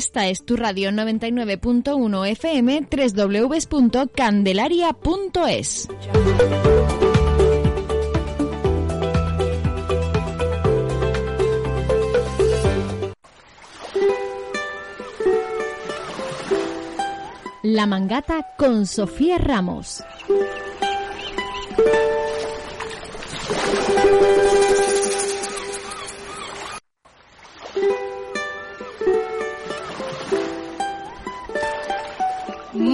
Esta es tu radio 99.1 FM www.candelaria.es. La Mangata con Sofía Ramos.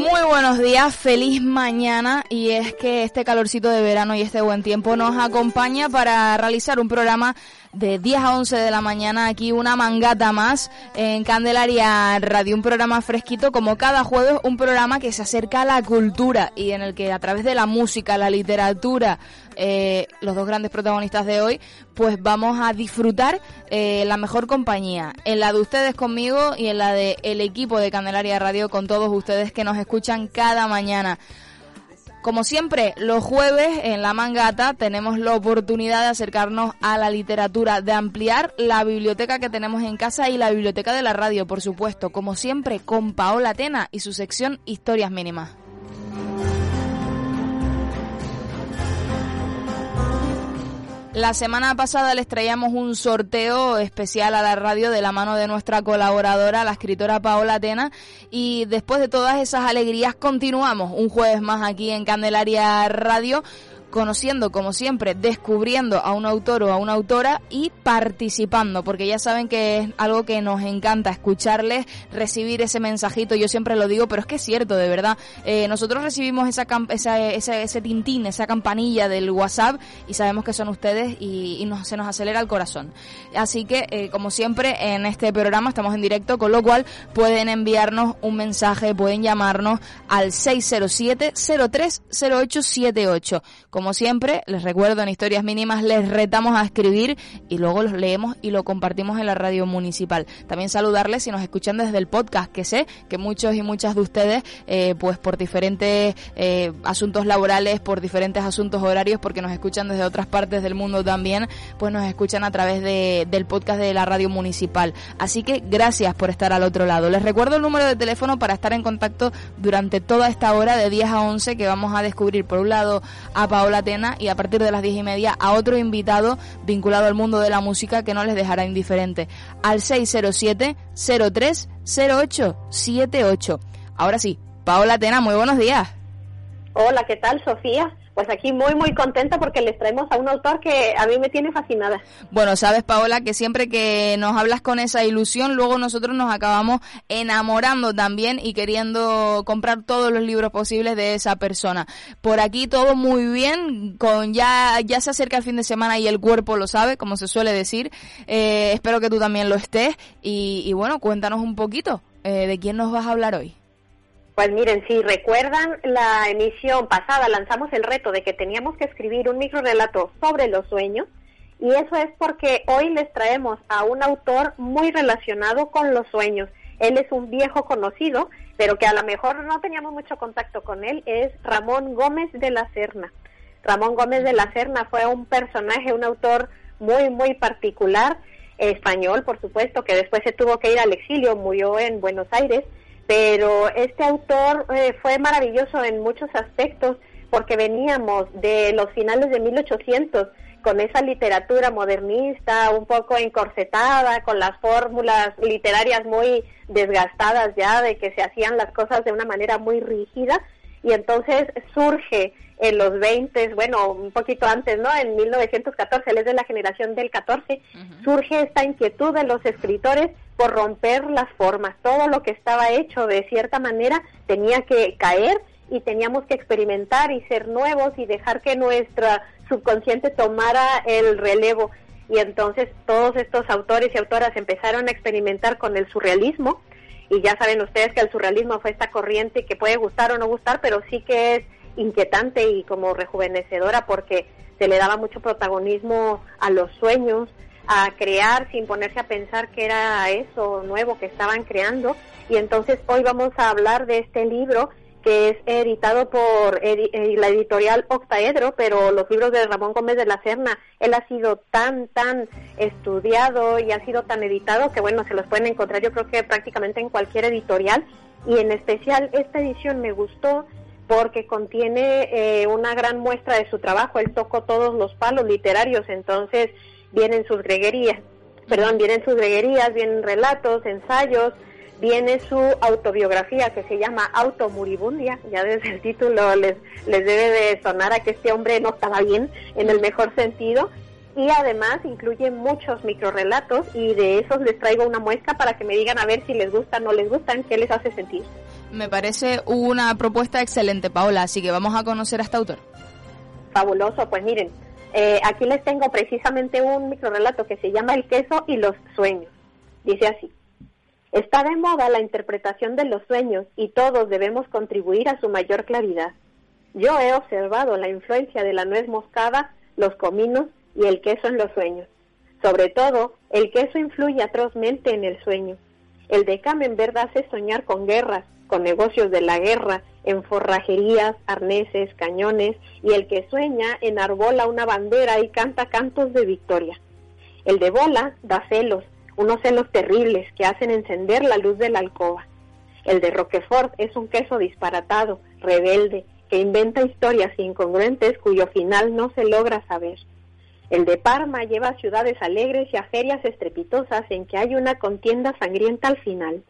Muy buenos días, feliz mañana. Y es que este calorcito de verano y este buen tiempo nos acompaña para realizar un programa de 10 a 11 de la mañana aquí una mangata más en Candelaria Radio, un programa fresquito como cada jueves, un programa que se acerca a la cultura y en el que a través de la música, la literatura, eh, los dos grandes protagonistas de hoy, pues vamos a disfrutar eh, la mejor compañía, en la de ustedes conmigo y en la de el equipo de Candelaria Radio con todos ustedes que nos escuchan cada mañana. Como siempre, los jueves en La Mangata tenemos la oportunidad de acercarnos a la literatura, de ampliar la biblioteca que tenemos en casa y la biblioteca de la radio, por supuesto, como siempre, con Paola Tena y su sección Historias Mínimas. La semana pasada les traíamos un sorteo especial a la radio de la mano de nuestra colaboradora, la escritora Paola Tena, y después de todas esas alegrías continuamos un jueves más aquí en Candelaria Radio conociendo, como siempre, descubriendo a un autor o a una autora y participando, porque ya saben que es algo que nos encanta escucharles, recibir ese mensajito, yo siempre lo digo, pero es que es cierto, de verdad. Eh, nosotros recibimos esa, esa, ese tintín, esa campanilla del WhatsApp y sabemos que son ustedes y, nos, se nos acelera el corazón. Así que, eh, como siempre, en este programa estamos en directo, con lo cual pueden enviarnos un mensaje, pueden llamarnos al 607 030878 como siempre, les recuerdo en Historias Mínimas, les retamos a escribir y luego los leemos y lo compartimos en la radio municipal. También saludarles si nos escuchan desde el podcast, que sé que muchos y muchas de ustedes, eh, pues por diferentes eh, asuntos laborales, por diferentes asuntos horarios, porque nos escuchan desde otras partes del mundo también, pues nos escuchan a través de, del podcast de la radio municipal. Así que gracias por estar al otro lado. Les recuerdo el número de teléfono para estar en contacto durante toda esta hora de 10 a 11 que vamos a descubrir por un lado a Paola la Tena y a partir de las diez y media a otro invitado vinculado al mundo de la música que no les dejará indiferente. Al 607 03 0878. Ahora sí, Paola Tena, muy buenos días. Hola, ¿qué tal, Sofía? Pues aquí muy, muy contenta porque les traemos a un autor que a mí me tiene fascinada. Bueno, sabes, Paola, que siempre que nos hablas con esa ilusión, luego nosotros nos acabamos enamorando también y queriendo comprar todos los libros posibles de esa persona. Por aquí todo muy bien, con ya, ya se acerca el fin de semana y el cuerpo lo sabe, como se suele decir. Eh, espero que tú también lo estés. Y, bueno, cuéntanos un poquito eh, de quién nos vas a hablar hoy. Pues miren, si recuerdan la emisión pasada, lanzamos el reto de que teníamos que escribir un microrelato sobre los sueños, y eso es porque hoy les traemos a un autor muy relacionado con los sueños. Él es un viejo conocido, pero que a lo mejor no teníamos mucho contacto con él, es Ramón Gómez de la Serna. Ramón Gómez de la Serna fue un personaje, un autor muy, muy particular, español, por supuesto, que después se tuvo que ir al exilio, murió en Buenos Aires, pero este autor eh, fue maravilloso en muchos aspectos porque veníamos de los finales de 1800 con esa literatura modernista, un poco encorsetada, con las fórmulas literarias muy desgastadas ya, de que se hacían las cosas de una manera muy rígida, y entonces surge en los 20, bueno, un poquito antes, ¿no? En 1914, él es de la generación del 14, surge esta inquietud de los escritores por romper las formas. Todo lo que estaba hecho de cierta manera tenía que caer y teníamos que experimentar y ser nuevos y dejar que nuestra subconsciente tomara el relevo. y entonces todos estos autores y autoras empezaron a experimentar con el surrealismo y ya saben ustedes que el surrealismo fue esta corriente que puede gustar o no gustar, pero sí que es inquietante y como rejuvenecedora porque se le daba mucho protagonismo a los sueños, a crear sin ponerse a pensar que era eso nuevo que estaban creando. Y entonces hoy vamos a hablar de este libro que es editado por eh, la editorial Octaedro, pero los libros de Ramón Gómez de la Serna, él ha sido tan, tan estudiado y ha sido tan editado que, bueno, se los pueden encontrar yo creo que prácticamente en cualquier editorial. Y en especial esta edición me gustó porque contiene eh, una gran muestra de su trabajo. Él tocó todos los palos literarios, entonces vienen sus greguerías, perdón, vienen sus greguerías, vienen relatos, ensayos, viene su autobiografía que se llama Automuribundia, ya desde el título les, les debe de sonar a que este hombre no estaba bien en el mejor sentido, y además incluye muchos microrelatos y de esos les traigo una muestra para que me digan a ver si les gustan o no les gustan, qué les hace sentir. Me parece una propuesta excelente, Paola, así que vamos a conocer a este autor. Fabuloso, pues miren, eh, aquí les tengo precisamente un microrelato que se llama El queso y los sueños. Dice así. Está de moda la interpretación de los sueños y todos debemos contribuir a su mayor claridad. Yo he observado la influencia de la nuez moscada, los cominos y el queso en los sueños. Sobre todo, el queso influye atrozmente en el sueño. El de verdad hace soñar con guerras, con negocios de la guerra, en forrajerías, arneses, cañones, y el que sueña enarbola una bandera y canta cantos de victoria. El de bola da celos, unos celos terribles que hacen encender la luz de la alcoba. El de Roquefort es un queso disparatado, rebelde, que inventa historias incongruentes cuyo final no se logra saber. El de Parma lleva ciudades alegres y ajerias estrepitosas en que hay una contienda sangrienta al final.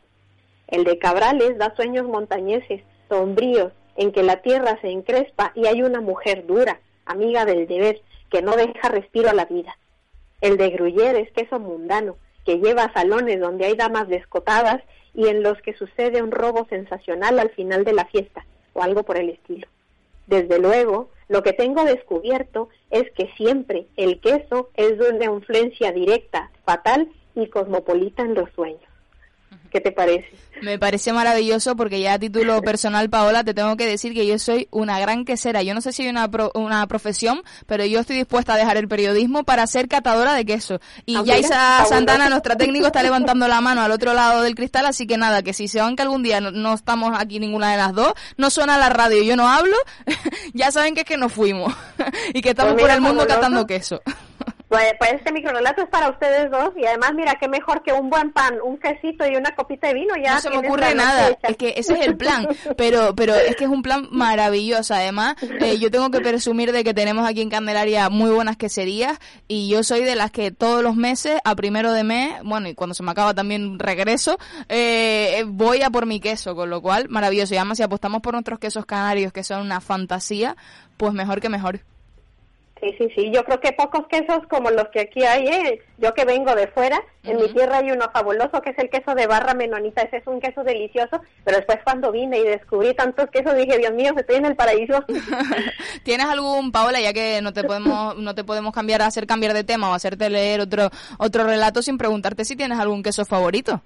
El de Cabrales da sueños montañeses, sombríos, en que la tierra se encrespa y hay una mujer dura, amiga del deber, que no deja respiro a la vida. El de Gruyère es queso mundano, que lleva salones donde hay damas descotadas y en los que sucede un robo sensacional al final de la fiesta, o algo por el estilo. Desde luego, lo que tengo descubierto es que siempre el queso es de una influencia directa, fatal y cosmopolita en los sueños. ¿Qué te parece? Me parece maravilloso porque ya a título personal, Paola, te tengo que decir que yo soy una gran quesera. Yo no sé si hay una, una profesión, pero yo estoy dispuesta a dejar el periodismo para ser catadora de queso. Y ya Isa Santana, nuestra técnico, está levantando la mano al otro lado del cristal, así que nada, que si se van que algún día no, estamos aquí ninguna de las dos, no suena la radio y yo no hablo, ya saben que es que nos fuimos y que estamos pues por el mundo catando queso. Pues, pues, este microrelato es para ustedes dos y además mira qué mejor que un buen pan, un quesito y una copita de vino ya. No se me ocurre nada, es que ese es el plan, pero pero es que es un plan maravilloso. Además, eh, yo tengo que presumir de que tenemos aquí en Candelaria muy buenas queserías y yo soy de las que todos los meses, a primero de mes, bueno y cuando se me acaba también regreso, eh, voy a por mi queso, con lo cual maravilloso. Y además si apostamos por nuestros quesos canarios que son una fantasía, pues mejor que mejor. Sí, sí, sí. Yo creo que pocos quesos como los que aquí hay, ¿eh? yo que vengo de fuera, en mi tierra hay uno fabuloso que es el queso de barra menonita. Ese es un queso delicioso, pero después cuando vine y descubrí tantos quesos dije, Dios mío, estoy en el paraíso. ¿Tienes algún, Paola, ya que no te podemos no te podemos cambiar, hacer cambiar de tema o hacerte leer otro otro relato sin preguntarte si tienes algún queso favorito?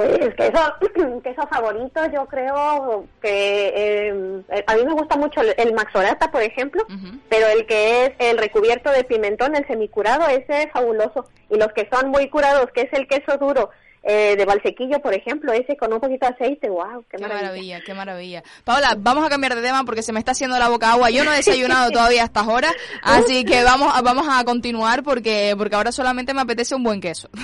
Pues queso, queso favorito, yo creo que em, a mí me gusta mucho el, maxorata, por ejemplo, pero el que es el recubierto de pimentón, el semicurado, ese es fabuloso. Y los que son muy curados, que es el queso duro, eh, de balsequillo, por ejemplo, ese con un poquito de aceite, wow, qué, maravilla. Qué maravilla, Paola, vamos a cambiar de tema porque se me está haciendo la boca agua. Yo no he desayunado todavía a estas horas, así que vamos a, vamos a continuar porque porque ahora solamente me apetece un buen queso.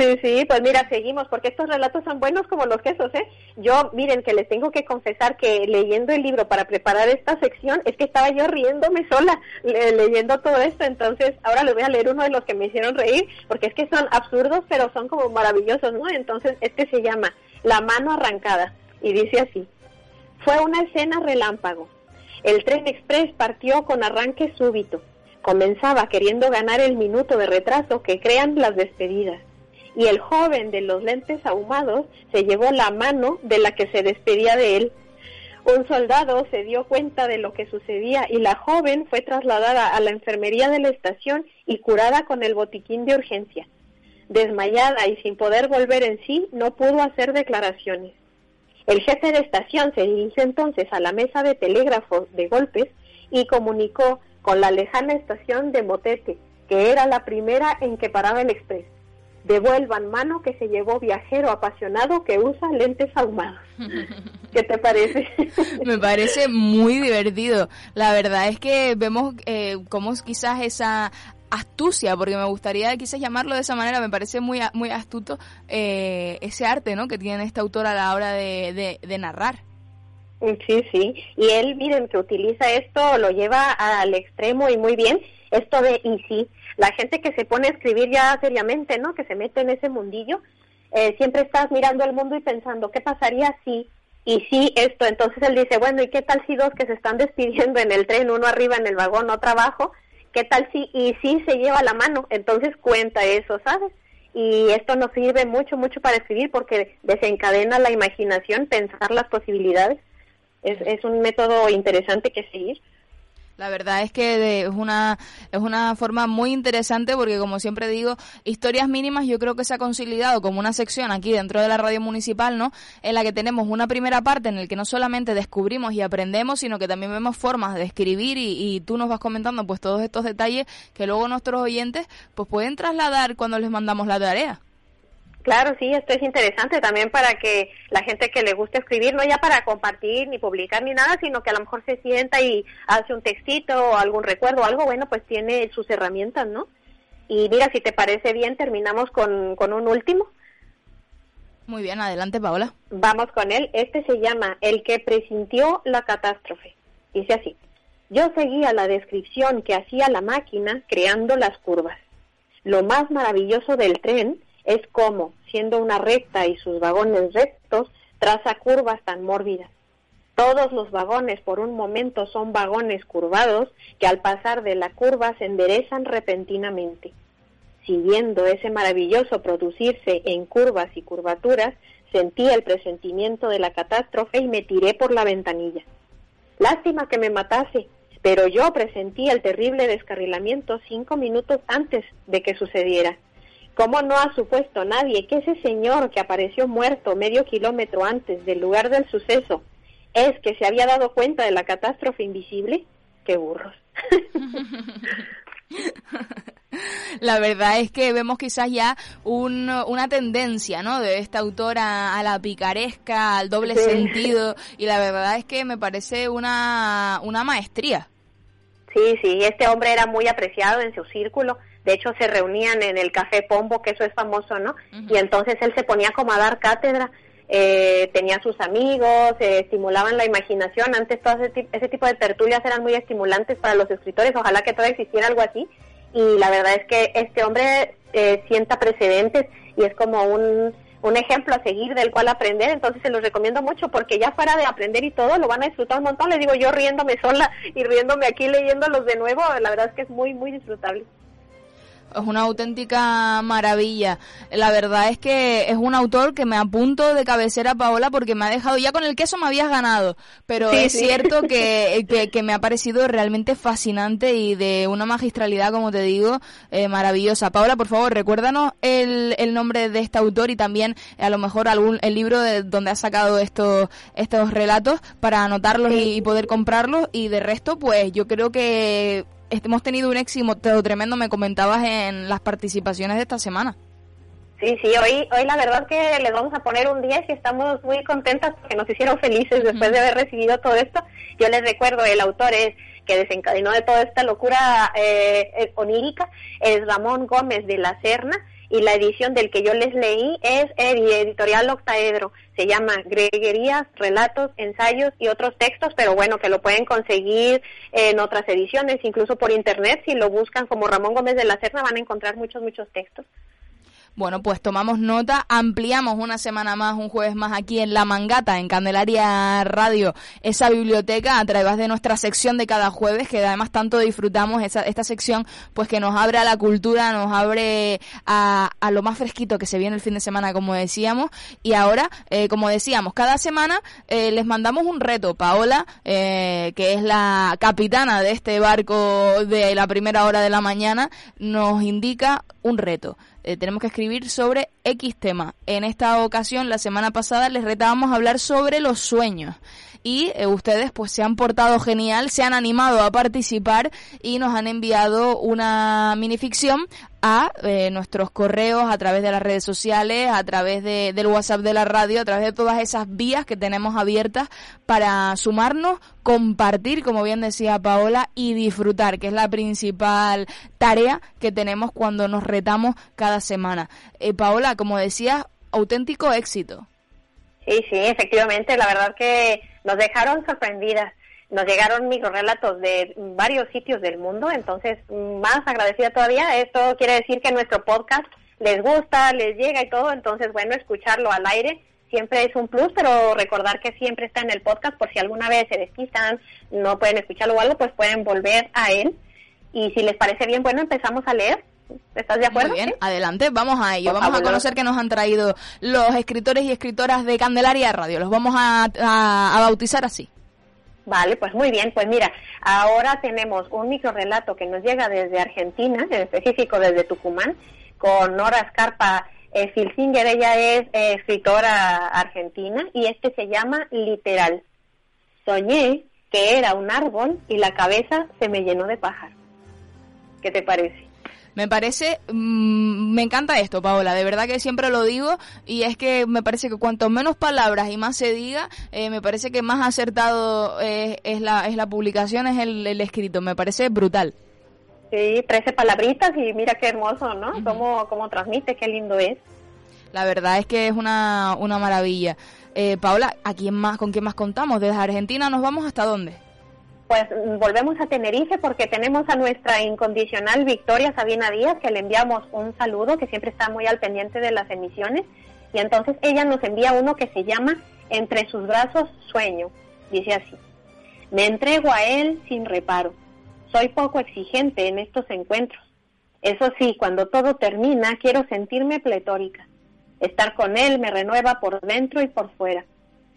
Sí, sí, pues mira, seguimos porque estos relatos son buenos como los quesos, ¿eh? Yo, miren, que les tengo que confesar que leyendo el libro para preparar esta sección es que estaba yo riéndome sola leyendo todo esto, entonces ahora les voy a leer uno de los que me hicieron reír porque es que son absurdos, pero son como maravillosos, entonces este se llama La mano arrancada y dice así, fue una escena relámpago. El tren express partió con arranque súbito. Comenzaba queriendo ganar el minuto de retraso que crean las despedidas. Y el joven de los lentes ahumados se llevó la mano de la que se despedía de él. Un soldado se dio cuenta de lo que sucedía y la joven fue trasladada a la enfermería de la estación y curada con el botiquín de urgencia. Desmayada y sin poder volver en sí, no pudo hacer declaraciones. El jefe de estación se dirigió entonces a la mesa de telégrafo de golpes y comunicó con la lejana estación de Motete, que era la primera en que paraba el express. Devuelvan mano que se llevó viajero apasionado que usa lentes ahumados. ¿Qué te parece? Me parece muy divertido. La verdad es que vemos eh, cómo quizás esa astucia, porque me gustaría quizás llamarlo de esa manera, me parece muy, muy astuto eh, ese arte ¿no? que tiene este autor a la hora de, de narrar. Sí, sí. Y él, miren, que utiliza esto, lo lleva al extremo y muy bien. Esto de y sí, la gente que se pone a escribir ya seriamente, ¿no? Que se mete en ese mundillo, eh, siempre estás mirando el mundo y pensando, ¿qué pasaría si? Y sí, esto. Entonces él dice, bueno, ¿y qué tal si dos que se están despidiendo en el tren, uno arriba en el vagón, otro abajo? ¿Qué tal si? Y sí se lleva la mano. Entonces cuenta eso, ¿sabes? y esto nos sirve mucho, mucho para escribir porque desencadena la imaginación, pensar las posibilidades es, es un método interesante que seguir. La verdad es que es una es una forma muy interesante porque como siempre digo, historias mínimas yo creo que se ha consolidado como una sección aquí dentro de la radio municipal, ¿no? En la que tenemos una primera parte en la que no solamente descubrimos y aprendemos, sino que también vemos formas de escribir y, y tú nos vas comentando pues todos estos detalles que luego nuestros oyentes pues pueden trasladar cuando les mandamos la tarea. Claro, sí, esto es interesante también para que la gente que le guste escribir, no ya para compartir ni publicar ni nada, sino que a lo mejor se sienta y hace un textito o algún recuerdo o algo, bueno, pues tiene sus herramientas, ¿no? Y mira, si te parece bien, terminamos con, con un último. Muy bien, adelante, Paola. Vamos con él. Este se llama El que presintió la catástrofe. Dice así. Yo seguía la descripción que hacía la máquina creando las curvas. Lo más maravilloso del tren es como, siendo una recta y sus vagones rectos, traza curvas tan mórbidas. Todos los vagones por un momento son vagones curvados que al pasar de la curva se enderezan repentinamente. Siguiendo ese maravilloso producirse en curvas y curvaturas, sentí el presentimiento de la catástrofe y me tiré por la ventanilla. Lástima que me matase, pero yo presentí el terrible descarrilamiento cinco minutos antes de que sucediera. ¿Cómo no ha supuesto nadie que ese señor que apareció muerto medio kilómetro antes del lugar del suceso es que se había dado cuenta de la catástrofe invisible? ¡Qué burros! La verdad es que vemos quizás ya una tendencia, ¿no? De esta autora a la picaresca, al doble sentido, y la verdad es que me parece una, una maestría. Sí, sí, este hombre era muy apreciado en su círculo de hecho se reunían en el Café Pombo, que eso es famoso, ¿no? Y entonces él se ponía como a dar cátedra, eh, tenía sus amigos, eh, estimulaban la imaginación, antes todo ese, tipo de tertulias eran muy estimulantes para los escritores, ojalá que todavía existiera algo así, y la verdad es que este hombre eh, sienta precedentes y es como un, un ejemplo a seguir del cual aprender, entonces se los recomiendo mucho porque ya fuera de aprender y todo lo van a disfrutar un montón, les digo yo riéndome sola y riéndome aquí leyéndolos de nuevo, la verdad es que es muy, muy disfrutable es una auténtica maravilla. La verdad es que es un autor que me apunto de cabecera, Paola, porque me ha dejado, ya con el queso me habías ganado, pero es cierto que, que, me ha parecido realmente fascinante y de una magistralidad, como te digo, eh, maravillosa. Paola, por favor, recuérdanos el, el nombre de este autor y también a lo mejor algún el libro de donde ha sacado estos, estos relatos para anotarlos y poder comprarlos y de resto, pues yo creo que hemos tenido un éxito tremendo, me comentabas en las participaciones de esta semana. Sí, sí, hoy, hoy la verdad que les vamos a poner un 10 y estamos muy contentas porque nos hicieron felices después de haber recibido todo esto. Yo les recuerdo, el autor es que desencadenó de toda esta locura eh, eh onírica, es Ramón Gómez de la Serna y la edición del que yo les leí es editorial Octaedro. Se llama Greguerías, Relatos, Ensayos y otros textos, pero bueno, que lo pueden conseguir en otras ediciones, incluso por internet. Si lo buscan como Ramón Gómez de la Serna van a encontrar muchos, muchos textos. Bueno, pues tomamos nota, ampliamos una semana más, un jueves más aquí en La Mangata, en Candelaria Radio, esa biblioteca a través de nuestra sección de cada jueves, que además tanto disfrutamos esa, esta sección, pues que nos abre a la cultura, nos abre a, a lo más fresquito que se viene el fin de semana, como decíamos. Y ahora, eh, como decíamos, cada semana eh, les mandamos un reto. Paola, eh, que es la capitana de este barco de la primera hora de la mañana, nos indica un reto. Eh, tenemos que escribir sobre X tema. En esta ocasión, la semana pasada, les retábamos a hablar sobre los sueños. Y eh, ustedes pues se han portado genial, se han animado a participar y nos han enviado una minificción a eh, nuestros correos, a través de las redes sociales, a través de, del WhatsApp de la radio, a través de todas esas vías que tenemos abiertas para sumarnos, compartir, como bien decía Paola, y disfrutar, que es la principal tarea que tenemos cuando nos retamos cada semana. Eh, Paola, como decías, auténtico éxito. Sí, sí, efectivamente, la verdad que nos dejaron sorprendidas. Nos llegaron microrelatos de varios sitios del mundo, entonces más agradecida todavía. Esto quiere decir que nuestro podcast les gusta, les llega y todo, entonces bueno, escucharlo al aire siempre es un plus, pero recordar que siempre está en el podcast por si alguna vez se despistan, no pueden escucharlo o algo, pues pueden volver a él. Y si les parece bien, bueno, empezamos a leer. ¿Estás de acuerdo? Muy bien, adelante, vamos a ello. Vamos a conocer qué nos han traído los escritores y escritoras de Candelaria Radio. Los vamos a, a, bautizar así. Vale, pues muy bien. Pues mira, ahora tenemos un microrelato que nos llega desde Argentina, en específico desde Tucumán, con Nora Scarpa eh, Filsinger. Ella es eh, escritora argentina y este se llama Literal. Soñé que era un árbol y la cabeza se me llenó de pájaros. ¿Qué te parece? Me parece, mmm, me encanta esto, Paola, de verdad que siempre lo digo y es que me parece que cuanto menos palabras y más se diga, eh, me parece que más acertado eh, es, la, es la publicación, es el, el, escrito, me parece brutal. Sí, 13 palabritas y mira qué hermoso, ¿no? Uh -huh. cómo, transmite, qué lindo es. La verdad es que es una, una maravilla. Eh, Paola, ¿a quién más, ¿con quién más contamos? ¿Desde Argentina nos vamos hasta dónde? Pues volvemos a Tenerife porque tenemos a nuestra incondicional Victoria Sabina Díaz, que le enviamos un saludo, que siempre está muy al pendiente de las emisiones. Y entonces ella nos envía uno que se llama Entre sus brazos sueño. Dice así, me entrego a él sin reparo. Soy poco exigente en estos encuentros. Eso sí, cuando todo termina, quiero sentirme pletórica. Estar con él me renueva por dentro y por fuera.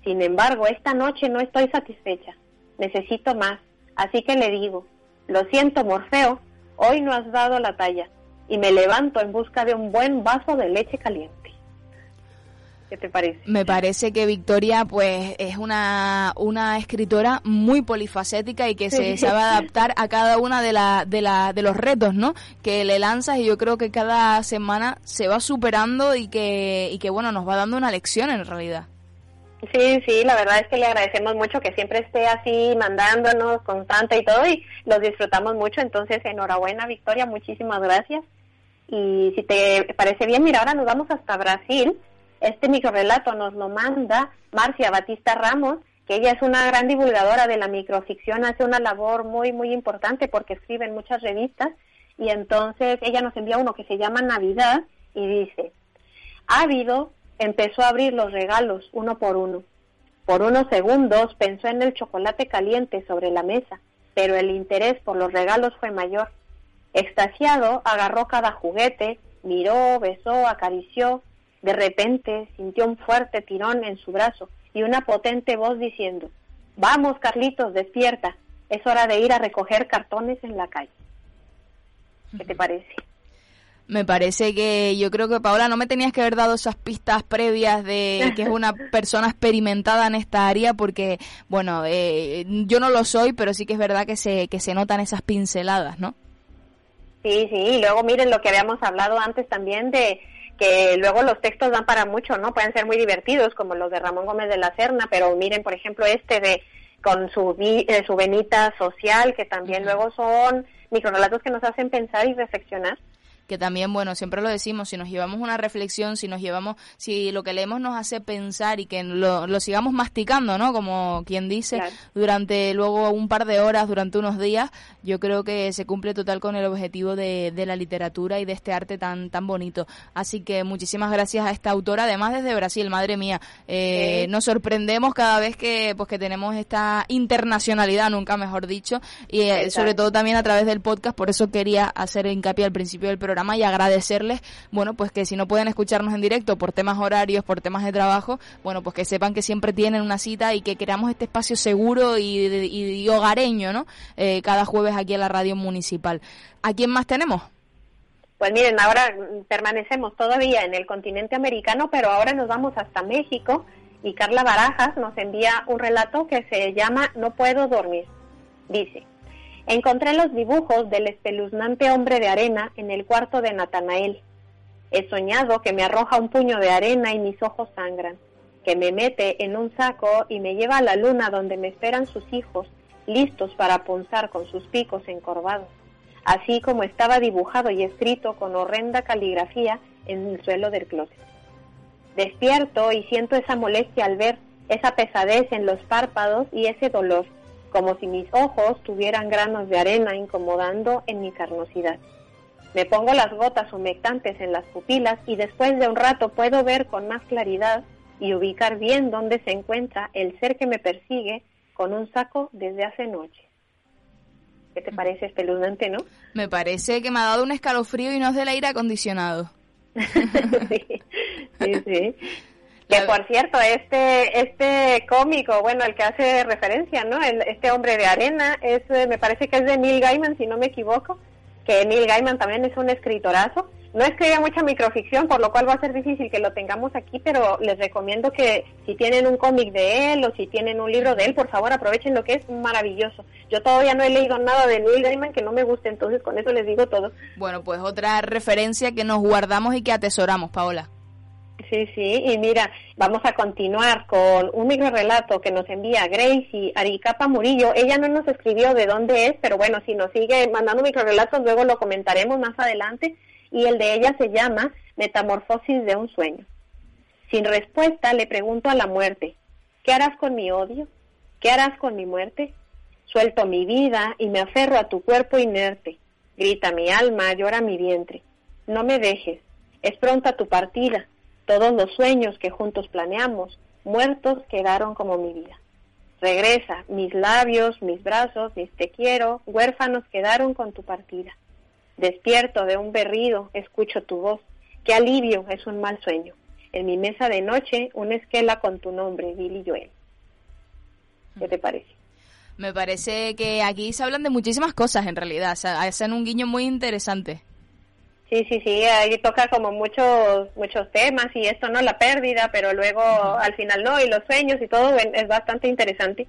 Sin embargo, esta noche no estoy satisfecha necesito más. Así que le digo, lo siento Morfeo, hoy no has dado la talla, y me levanto en busca de un buen vaso de leche caliente. ¿Qué te parece? Me parece que Victoria pues es una, una escritora muy polifacética y que se sabe adaptar a cada una de, la, de, la, de los retos ¿no? que le lanzas y yo creo que cada semana se va superando y que, y que bueno, nos va dando una lección en realidad. Sí, sí, la verdad es que le agradecemos mucho que siempre esté así mandándonos constante y todo y los disfrutamos mucho. Entonces, enhorabuena, Victoria, muchísimas gracias. Y si te parece bien, mira, ahora nos vamos hasta Brasil. Este microrelato nos lo manda Marcia Batista Ramos, que ella es una gran divulgadora de la microficción, hace una labor muy, muy importante porque escribe en muchas revistas. Y entonces ella nos envía uno que se llama Navidad y dice, ha habido empezó a abrir los regalos uno por uno. Por unos segundos pensó en el chocolate caliente sobre la mesa, pero el interés por los regalos fue mayor. Extasiado, agarró cada juguete, miró, besó, acarició. De repente sintió un fuerte tirón en su brazo y una potente voz diciendo, Vamos, Carlitos, despierta. Es hora de ir a recoger cartones en la calle. ¿Qué te parece? Me parece que yo creo que Paola no me tenías que haber dado esas pistas previas de que es una persona experimentada en esta área porque, bueno, eh, yo no lo soy, pero sí que es verdad que se, que se notan esas pinceladas, ¿no? Sí, sí, y luego miren lo que habíamos hablado antes también de que luego los textos dan para mucho, ¿no? Pueden ser muy divertidos como los de Ramón Gómez de la Serna, pero miren, por ejemplo, este de con su, eh, su venita social, que también uh -huh. luego son microrelatos que nos hacen pensar y reflexionar que también, bueno, siempre lo decimos, si nos llevamos una reflexión, si nos llevamos, si lo que leemos nos hace pensar y que lo, lo sigamos masticando, ¿no? Como quien dice, durante luego un par de horas, durante unos días, yo creo que se cumple total con el objetivo de, de la literatura y de este arte tan, tan bonito. Así que muchísimas gracias a esta autora, además desde Brasil, madre mía, eh, nos sorprendemos cada vez que, pues, que tenemos esta internacionalidad, nunca mejor dicho, y eh, sobre todo también a través del podcast, por eso quería hacer hincapié al principio del programa y agradecerles, bueno, pues que si no pueden escucharnos en directo por temas horarios, por temas de trabajo, bueno, pues que sepan que siempre tienen una cita y que creamos este espacio seguro y, hogareño, ¿no? Eh, cada jueves aquí en la radio municipal. ¿A quién más tenemos? Pues miren, ahora permanecemos todavía en el continente americano, pero ahora nos vamos hasta México y Carla Barajas nos envía un relato que se llama No puedo dormir. Dice, encontré los dibujos del espeluznante hombre de arena en el cuarto de Natanael. He soñado que me arroja un puño de arena y mis ojos sangran, que me mete en un saco y me lleva a la luna donde me esperan sus hijos, listos para punzar con sus picos encorvados, así como estaba dibujado y escrito con horrenda caligrafía en el suelo del closet. Despierto y siento esa molestia al ver esa pesadez en los párpados y ese dolor, como si mis ojos tuvieran granos de arena incomodando en mi carnosidad. Me pongo las gotas humectantes en las pupilas y después de un rato puedo ver con más claridad y ubicar bien dónde se encuentra el ser que me persigue con un saco desde hace noche. ¿Qué te parece espeluznante, no? Me parece que me ha dado un escalofrío y no es del aire acondicionado. sí, sí, sí. Que por cierto, este este cómico, bueno, el que hace referencia, ¿no? este hombre de arena, es eh, me parece que es de Neil Gaiman, si no me equivoco, que Neil Gaiman también es un escritorazo no escribe mucha microficción, por lo cual va a ser difícil que lo tengamos aquí, pero les recomiendo que si tienen un cómic de él o si tienen un libro de él, por favor aprovechen lo que es maravilloso. Yo todavía no he leído nada de Neil Gaiman que no me guste, entonces con eso les digo todo. Bueno, pues otra referencia que nos guardamos y que atesoramos, Paola. Sí, sí, y mira, vamos a continuar con un micro relato que nos envía Gracie Aricapa Murillo. Ella no nos escribió de dónde es, pero bueno, si nos sigue mandando micro relatos, luego lo comentaremos más adelante y el de ella se llama Metamorfosis de un sueño. Sin respuesta le pregunto a la muerte, ¿qué harás con mi odio? ¿Qué harás con mi muerte? Suelto mi vida y me aferro a tu cuerpo inerte. Grita mi alma, llora mi vientre. No me dejes, es pronta tu partida. Todos los sueños que juntos planeamos, muertos quedaron como mi vida. Regresa, mis labios, mis brazos, mis te quiero, huérfanos quedaron con tu partida. Despierto de un berrido, escucho tu voz. Qué alivio, es un mal sueño. En mi mesa de noche, una esquela con tu nombre, Billy Joel. ¿Qué te parece? Me parece que aquí se hablan de muchísimas cosas en realidad, hacen un guiño muy interesante. Sí, sí, sí, ahí toca como muchos muchos temas y esto, ¿no? La pérdida, pero luego al final no, y los sueños y todo es bastante interesante.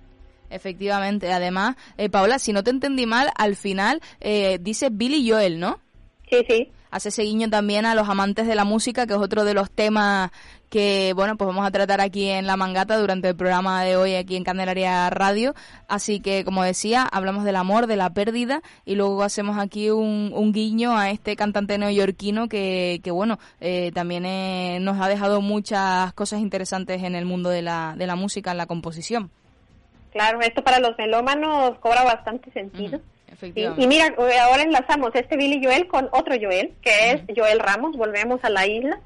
Efectivamente. Además, eh, Paola, si no te entendí mal, al final eh, dice Billy Joel, ¿no? Sí, sí. Hace ese guiño también a los amantes de la música, que es otro de los temas que, bueno, pues vamos a tratar aquí en La Mangata durante el programa de hoy aquí en Candelaria Radio. Así que, como decía, hablamos del amor, de la pérdida y luego hacemos aquí un, un guiño a este cantante neoyorquino que, que bueno, eh, también eh, nos ha dejado muchas cosas interesantes en el mundo de la, de la música, en la composición. Claro, esto para los melómanos cobra bastante sentido. Y mira, ahora enlazamos este Billy Joel con otro Joel, que es Joel Ramos, volvemos a la isla.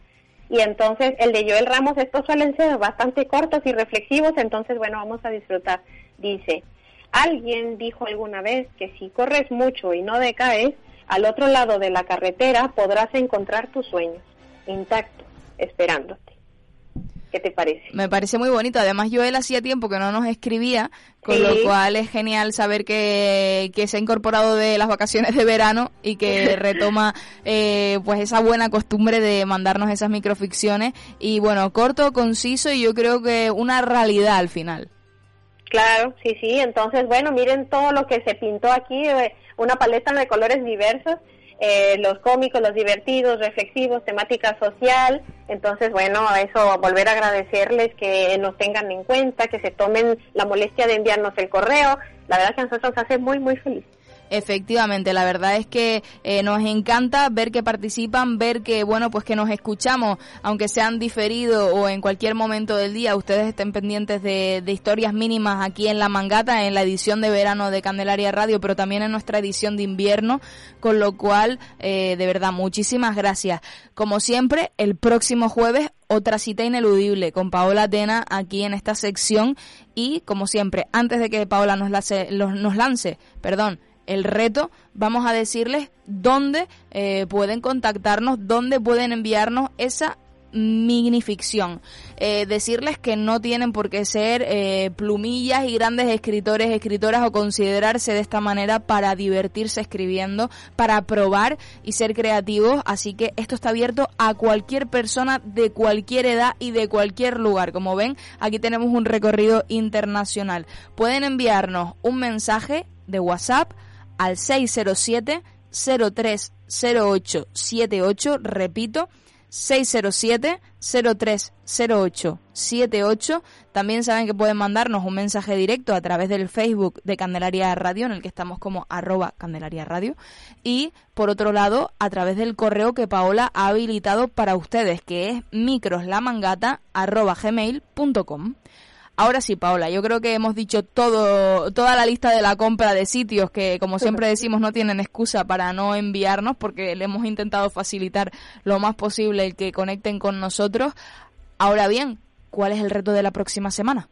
Y entonces el de Joel Ramos, estos suelen ser bastante cortos y reflexivos, entonces bueno, vamos a disfrutar. Dice, alguien dijo alguna vez que si corres mucho y no decaes, al otro lado de la carretera podrás encontrar tus sueños, intactos, esperándote. ¿Qué te parece? Me parece muy bonito. Además, Joel hacía tiempo que no nos escribía, con lo cual es genial saber que, que, se ha incorporado de las vacaciones de verano y que retoma eh, pues esa buena costumbre de mandarnos esas microficciones. Y bueno, corto, conciso y yo creo que una realidad al final. Claro, sí, sí. Entonces, bueno, miren todo lo que se pintó aquí, eh, una paleta de colores diversos eh, los cómicos, los divertidos, reflexivos, temática social. Entonces, bueno, a eso volver a agradecerles que nos tengan en cuenta, que se tomen la molestia de enviarnos el correo. La verdad que a nosotros nos hace muy, muy feliz. Efectivamente, la verdad es que eh, nos encanta ver que participan, ver que, bueno, pues que nos escuchamos, aunque sean diferido o en cualquier momento del día, ustedes estén pendientes de, historias mínimas aquí en La Mangata, en la edición de verano de Candelaria Radio, pero también en nuestra edición de invierno, con lo cual, eh, de verdad, muchísimas gracias. Como siempre, el próximo jueves otra cita ineludible con Paola Atena aquí en esta sección y como siempre antes de que Paola nos lance, nos lance perdón el reto, vamos a decirles dónde eh, pueden contactarnos, dónde pueden enviarnos esa minificción. Eh, decirles que no tienen por qué ser eh, plumillas y grandes escritores, escritoras o considerarse de esta manera para divertirse escribiendo, para probar y ser creativos. Así que esto está abierto a cualquier persona de cualquier edad y de cualquier lugar. Como ven, aquí tenemos un recorrido internacional. Pueden enviarnos un mensaje de WhatsApp al 607 030878, repito, 607 030878. También saben que pueden mandarnos un mensaje directo a través del Facebook de Candelaria Radio, en el que estamos como arroba Candelaria Radio. Y por otro lado, a través del correo que Paola ha habilitado para ustedes, que es microslamangata arroba gmail.com. Ahora sí, Paola, yo creo que hemos dicho todo, toda la lista de la compra de sitios que, como siempre decimos, no tienen excusa para no enviarnos porque le hemos intentado facilitar lo más posible el que conecten con nosotros. Ahora bien, ¿cuál es el reto de la próxima semana?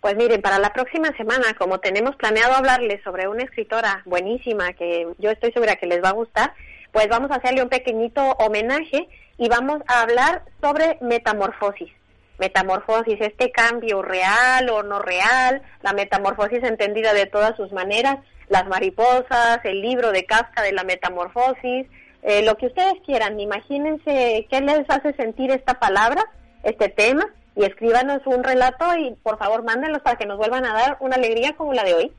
Pues miren, para la próxima semana, como tenemos planeado hablarles sobre una escritora buenísima que yo estoy segura que les va a gustar, pues vamos a hacerle un pequeñito homenaje y vamos a hablar sobre metamorfosis metamorfosis, este cambio real o no real, la metamorfosis entendida de todas sus maneras, las mariposas, el libro de Kafka de la metamorfosis, eh, lo que ustedes quieran, imagínense qué les hace sentir esta palabra, este tema, y escríbanos un relato y por favor mándenlos para que nos vuelvan a dar una alegría como la de hoy.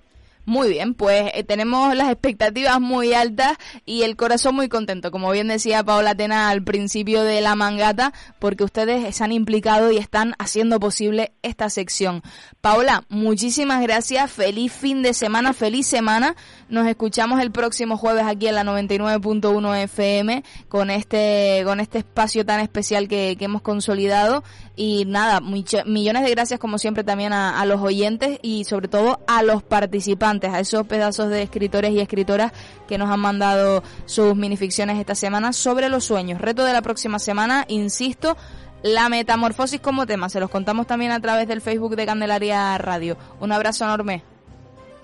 Muy bien, pues eh, tenemos las expectativas muy altas y el corazón muy contento, como bien decía Paola Tena al principio de la mangata, porque ustedes se han implicado y están haciendo posible esta sección. Paola, muchísimas gracias, feliz fin de semana, feliz semana. Nos escuchamos el próximo jueves aquí en la 99.1 FM con este con este espacio tan especial que, hemos consolidado y nada, millones de gracias como siempre también a, a los oyentes y sobre todo a los participantes a esos pedazos de escritores y escritoras que nos han mandado sus minificciones esta semana sobre los sueños. Reto de la próxima semana, insisto, la metamorfosis como tema. Se los contamos también a través del Facebook de Candelaria Radio. Un abrazo enorme.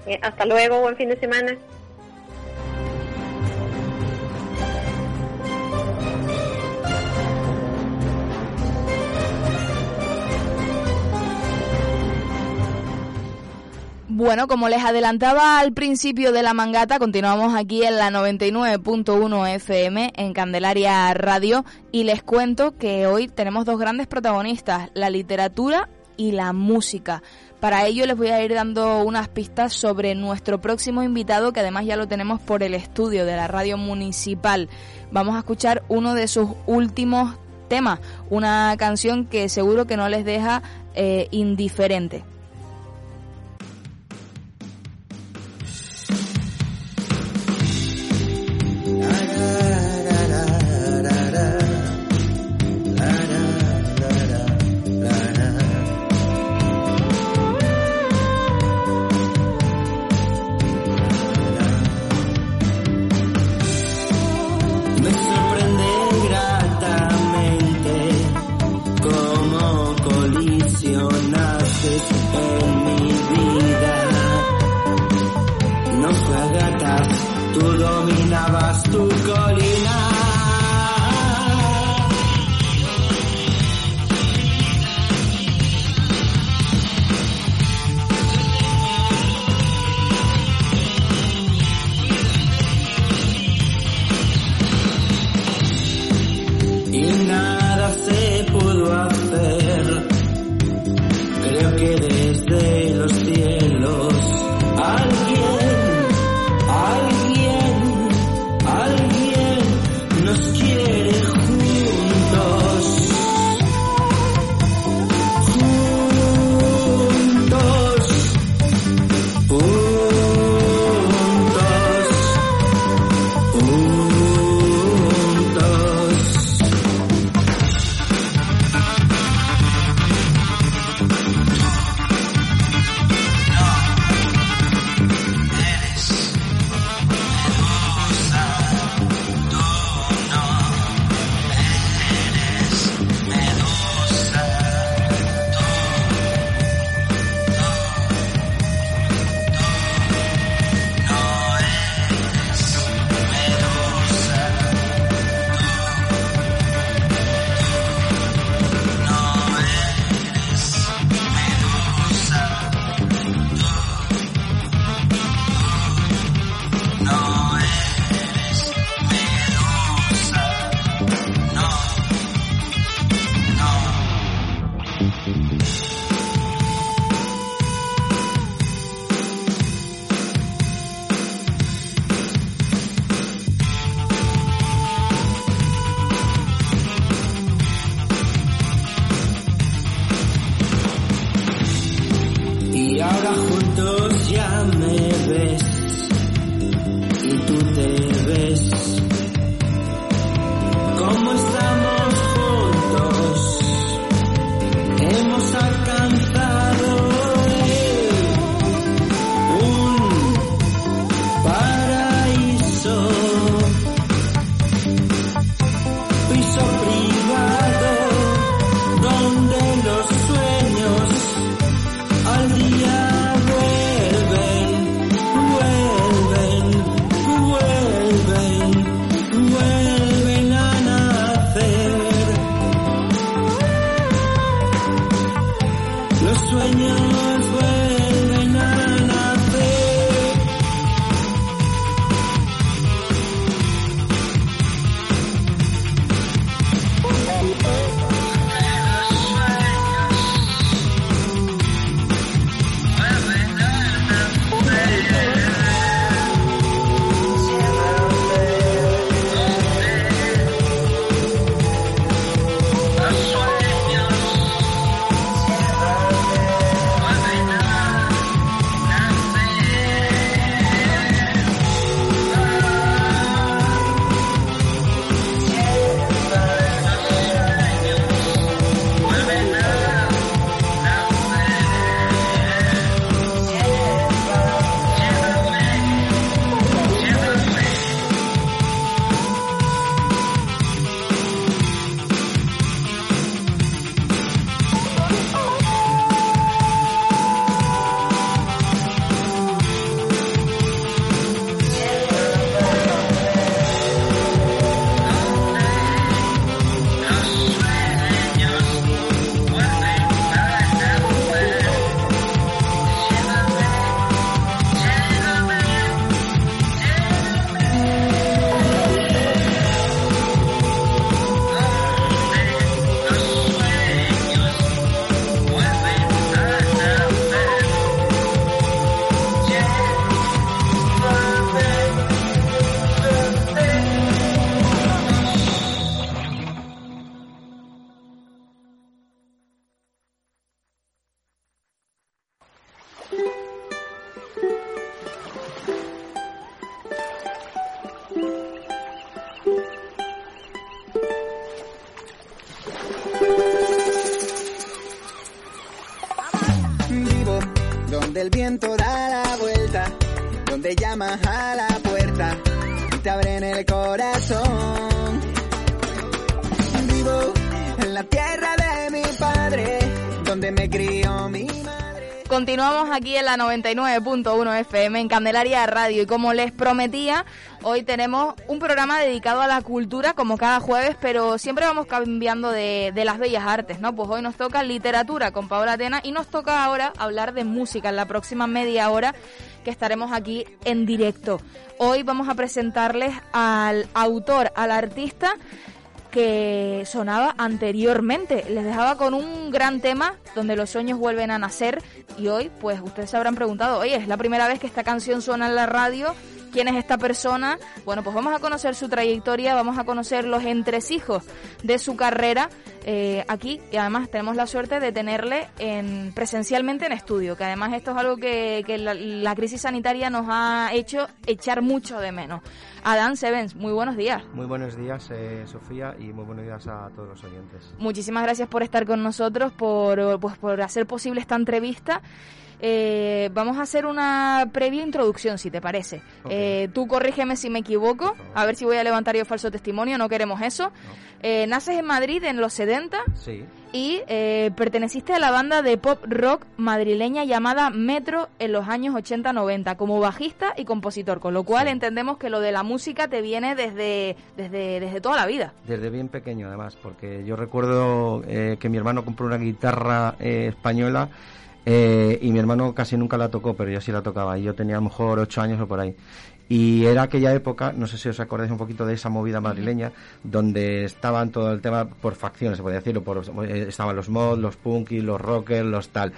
Eh, hasta luego, buen fin de semana. Bueno, como les adelantaba al principio de la mangata, continuamos aquí en la 99.1 FM en Candelaria Radio y les cuento que hoy tenemos dos grandes protagonistas, la literatura y la música. Para ello les voy a ir dando unas pistas sobre nuestro próximo invitado que además ya lo tenemos por el estudio de la radio municipal. Vamos a escuchar uno de sus últimos temas, una canción que seguro que no les deja eh, indiferente. Continuamos aquí en la 99.1 FM en Candelaria Radio y como les prometía, hoy tenemos un programa dedicado a la cultura como cada jueves, pero siempre vamos cambiando de, las bellas artes, ¿no? Pues hoy nos toca literatura con Paola Atena y nos toca ahora hablar de música en la próxima media hora que estaremos aquí en directo. Hoy vamos a presentarles al autor, al artista que sonaba anteriormente. Les dejaba con un gran tema donde los sueños vuelven a nacer y hoy pues ustedes se habrán preguntado, oye, es la primera vez que esta canción suena en la radio quién es esta persona. Bueno, pues vamos a conocer su trayectoria, vamos a conocer los entresijos de su carrera eh, aquí y además tenemos la suerte de tenerle en, presencialmente en estudio, que además esto es algo que, la, crisis sanitaria nos ha hecho echar mucho de menos. Adán Sevens, muy buenos días. Muy buenos días, eh, Sofía, y muy buenos días a todos los oyentes. Muchísimas gracias por estar con nosotros, por, pues, por hacer posible esta entrevista. Eh, vamos a hacer una previa introducción, si te parece. Eh, tú corrígeme si me equivoco, a ver si voy a levantar yo falso testimonio, no queremos eso. Eh, naces en Madrid en los 70 sí. Y perteneciste a la banda de pop rock madrileña llamada Metro en los años 80-90 como bajista y compositor, con lo cual entendemos que lo de la música te viene desde, desde, desde toda la vida. Desde bien pequeño además, porque yo recuerdo que mi hermano compró una guitarra española eh, y mi hermano casi nunca la tocó, pero yo sí la tocaba. Y yo tenía a lo mejor ocho años o por ahí. Y era aquella época, no sé si os acordáis un poquito de esa movida madrileña, donde estaban todo el tema por facciones, se podría decirlo, por, eh, estaban los mods, los punky, los rockers, los tal.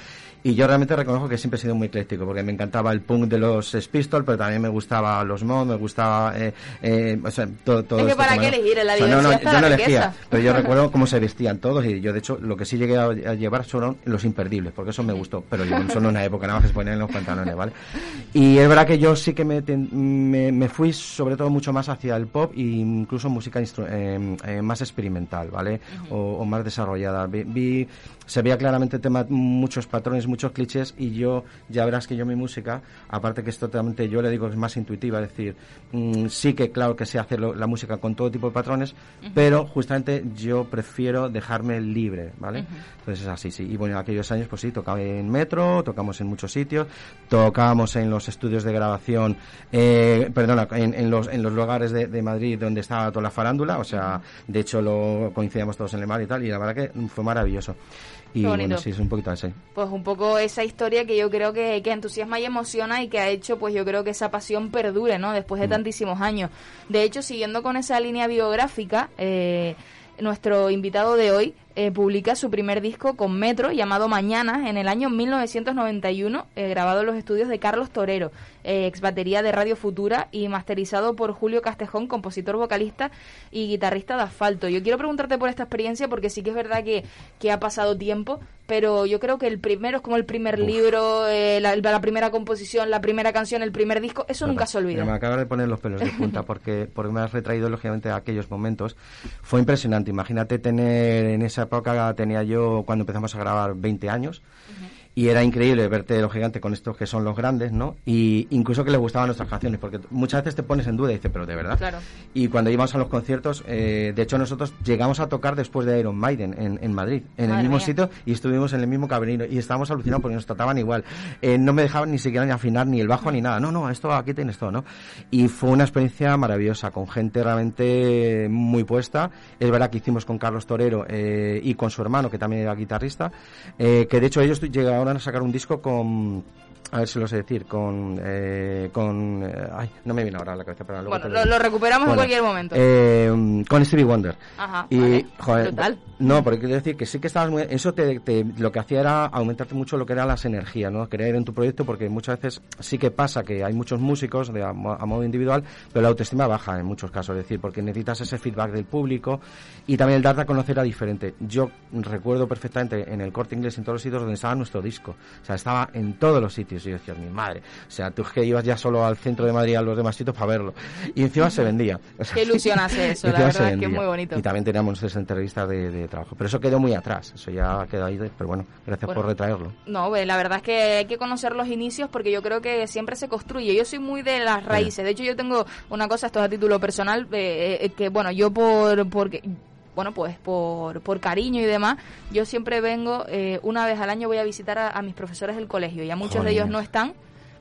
Y yo realmente reconozco que siempre he sido muy ecléctico, porque me encantaba el punk de los Pistols, pero también me gustaba los mods, me gustaba, eh, eh, o sea, todo, todo Es que para qué elegir, en la O sea, no, no, yo no elegía, pero yo recuerdo cómo se vestían todos y yo de hecho lo que sí llegué a, a llevar fueron los imperdibles, porque eso me gustó, pero yo solo en una época nada más que se ponían en los pantalones, ¿vale? Y es verdad que yo sí que me, ten- me, me fui sobre todo mucho más hacia el pop e incluso música instru- eh, eh, más experimental, ¿vale? o, o más desarrollada. Vi, vi- se veía claramente tema, muchos patrones, muchos clichés y yo, ya verás que yo mi música, aparte que es totalmente, yo le digo que es más intuitiva, es decir, mm, sí que claro que sé hacer lo- la música con todo tipo de patrones, pero justamente yo prefiero dejarme libre, ¿vale? Entonces es así, sí. Y bueno, en aquellos años pues sí, tocaba en metro, tocamos en muchos sitios, tocábamos en los estudios de grabación, eh, perdona, en, en los, en los lugares de, de Madrid donde estaba toda la farándula, o sea, de hecho lo coincidíamos todos en el mar y tal, y la verdad que fue maravilloso. Y bueno, sí, es un poquito así. Pues un poco esa historia que yo creo que, que entusiasma y emociona y que ha hecho, pues yo creo que esa pasión perdure, ¿no? Después de tantísimos años. De hecho, siguiendo con esa línea biográfica, eh, nuestro invitado de hoy eh, publica su primer disco con Metro llamado Mañana en el año 1991, eh, grabado en los estudios de Carlos Torero, eh, ex batería de Radio Futura y masterizado por Julio Castejón, compositor, vocalista y guitarrista de Asfalto. Yo quiero preguntarte por esta experiencia porque sí que es verdad que, que ha pasado tiempo, pero yo creo que el primero es como el primer libro, eh, la, la primera composición, la primera canción, el primer disco, eso nunca se olvida. Me acabo de poner los pelos de punta porque, porque me has retraído lógicamente a aquellos momentos. Fue impresionante. Imagínate tener en esa época, tenía yo cuando empezamos a grabar 20 años. Y era increíble verte los gigantes con estos que son los grandes, ¿no? Y incluso que les gustaban nuestras canciones, porque muchas veces te pones en duda y dices, pero de verdad. Claro. Y cuando íbamos a los conciertos, eh, de hecho nosotros llegamos a tocar después de Iron Maiden en, en Madrid, en Madre el mismo mía. sitio, y estuvimos en el mismo camerino. Y estábamos alucinados porque nos trataban igual. Eh, no me dejaban ni siquiera ni afinar ni el bajo ni nada. No, no, esto aquí tienes todo, ¿no? Y fue una experiencia maravillosa, con gente realmente muy puesta. Es verdad que hicimos con Carlos Torero eh, y con su hermano, que también era guitarrista, eh, que de hecho ellos llegaron a sacar un disco con... A ver si lo sé decir, con... eh, con eh, ay, no me viene ahora a la cabeza, pero luego Bueno, lo, lo recuperamos en cualquier momento. eh, con Stevie Wonder. Ajá, Y, vale. joder, Brutal. No, porque quiero decir que sí que estabas muy... Eso te, te- lo que hacía era aumentarte mucho lo que eran las energías, ¿no? Creer en tu proyecto porque muchas veces sí que pasa que hay muchos músicos de, a, a modo individual, pero la autoestima baja en muchos casos, es decir, porque necesitas ese feedback del público y también el darte a conocer a diferente. Yo recuerdo perfectamente en el Corte Inglés, en todos los sitios donde estaba nuestro disco. O sea, estaba en todos los sitios y yo decía, mi madre. O sea, tú es que ibas ya solo al centro de Madrid a los demás sitios para verlo. Y encima se vendía. O sea, Qué ilusión hace eso, la verdad es que es muy bonito. Y también teníamos esas entrevistas de, de trabajo. Pero eso quedó muy atrás. Eso ya quedó ahí. pero bueno, gracias Bueno. por retraerlo. No, pues, la verdad es que hay que conocer los inicios porque yo creo que siempre se construye. Yo soy muy de las raíces. De hecho, yo tengo una cosa, esto es a título personal, eh, eh, que bueno, yo por porque bueno, pues por, por cariño y demás, yo siempre vengo, eh, una vez al año voy a visitar a, a mis profesores del colegio. Ya muchos de ellos no están,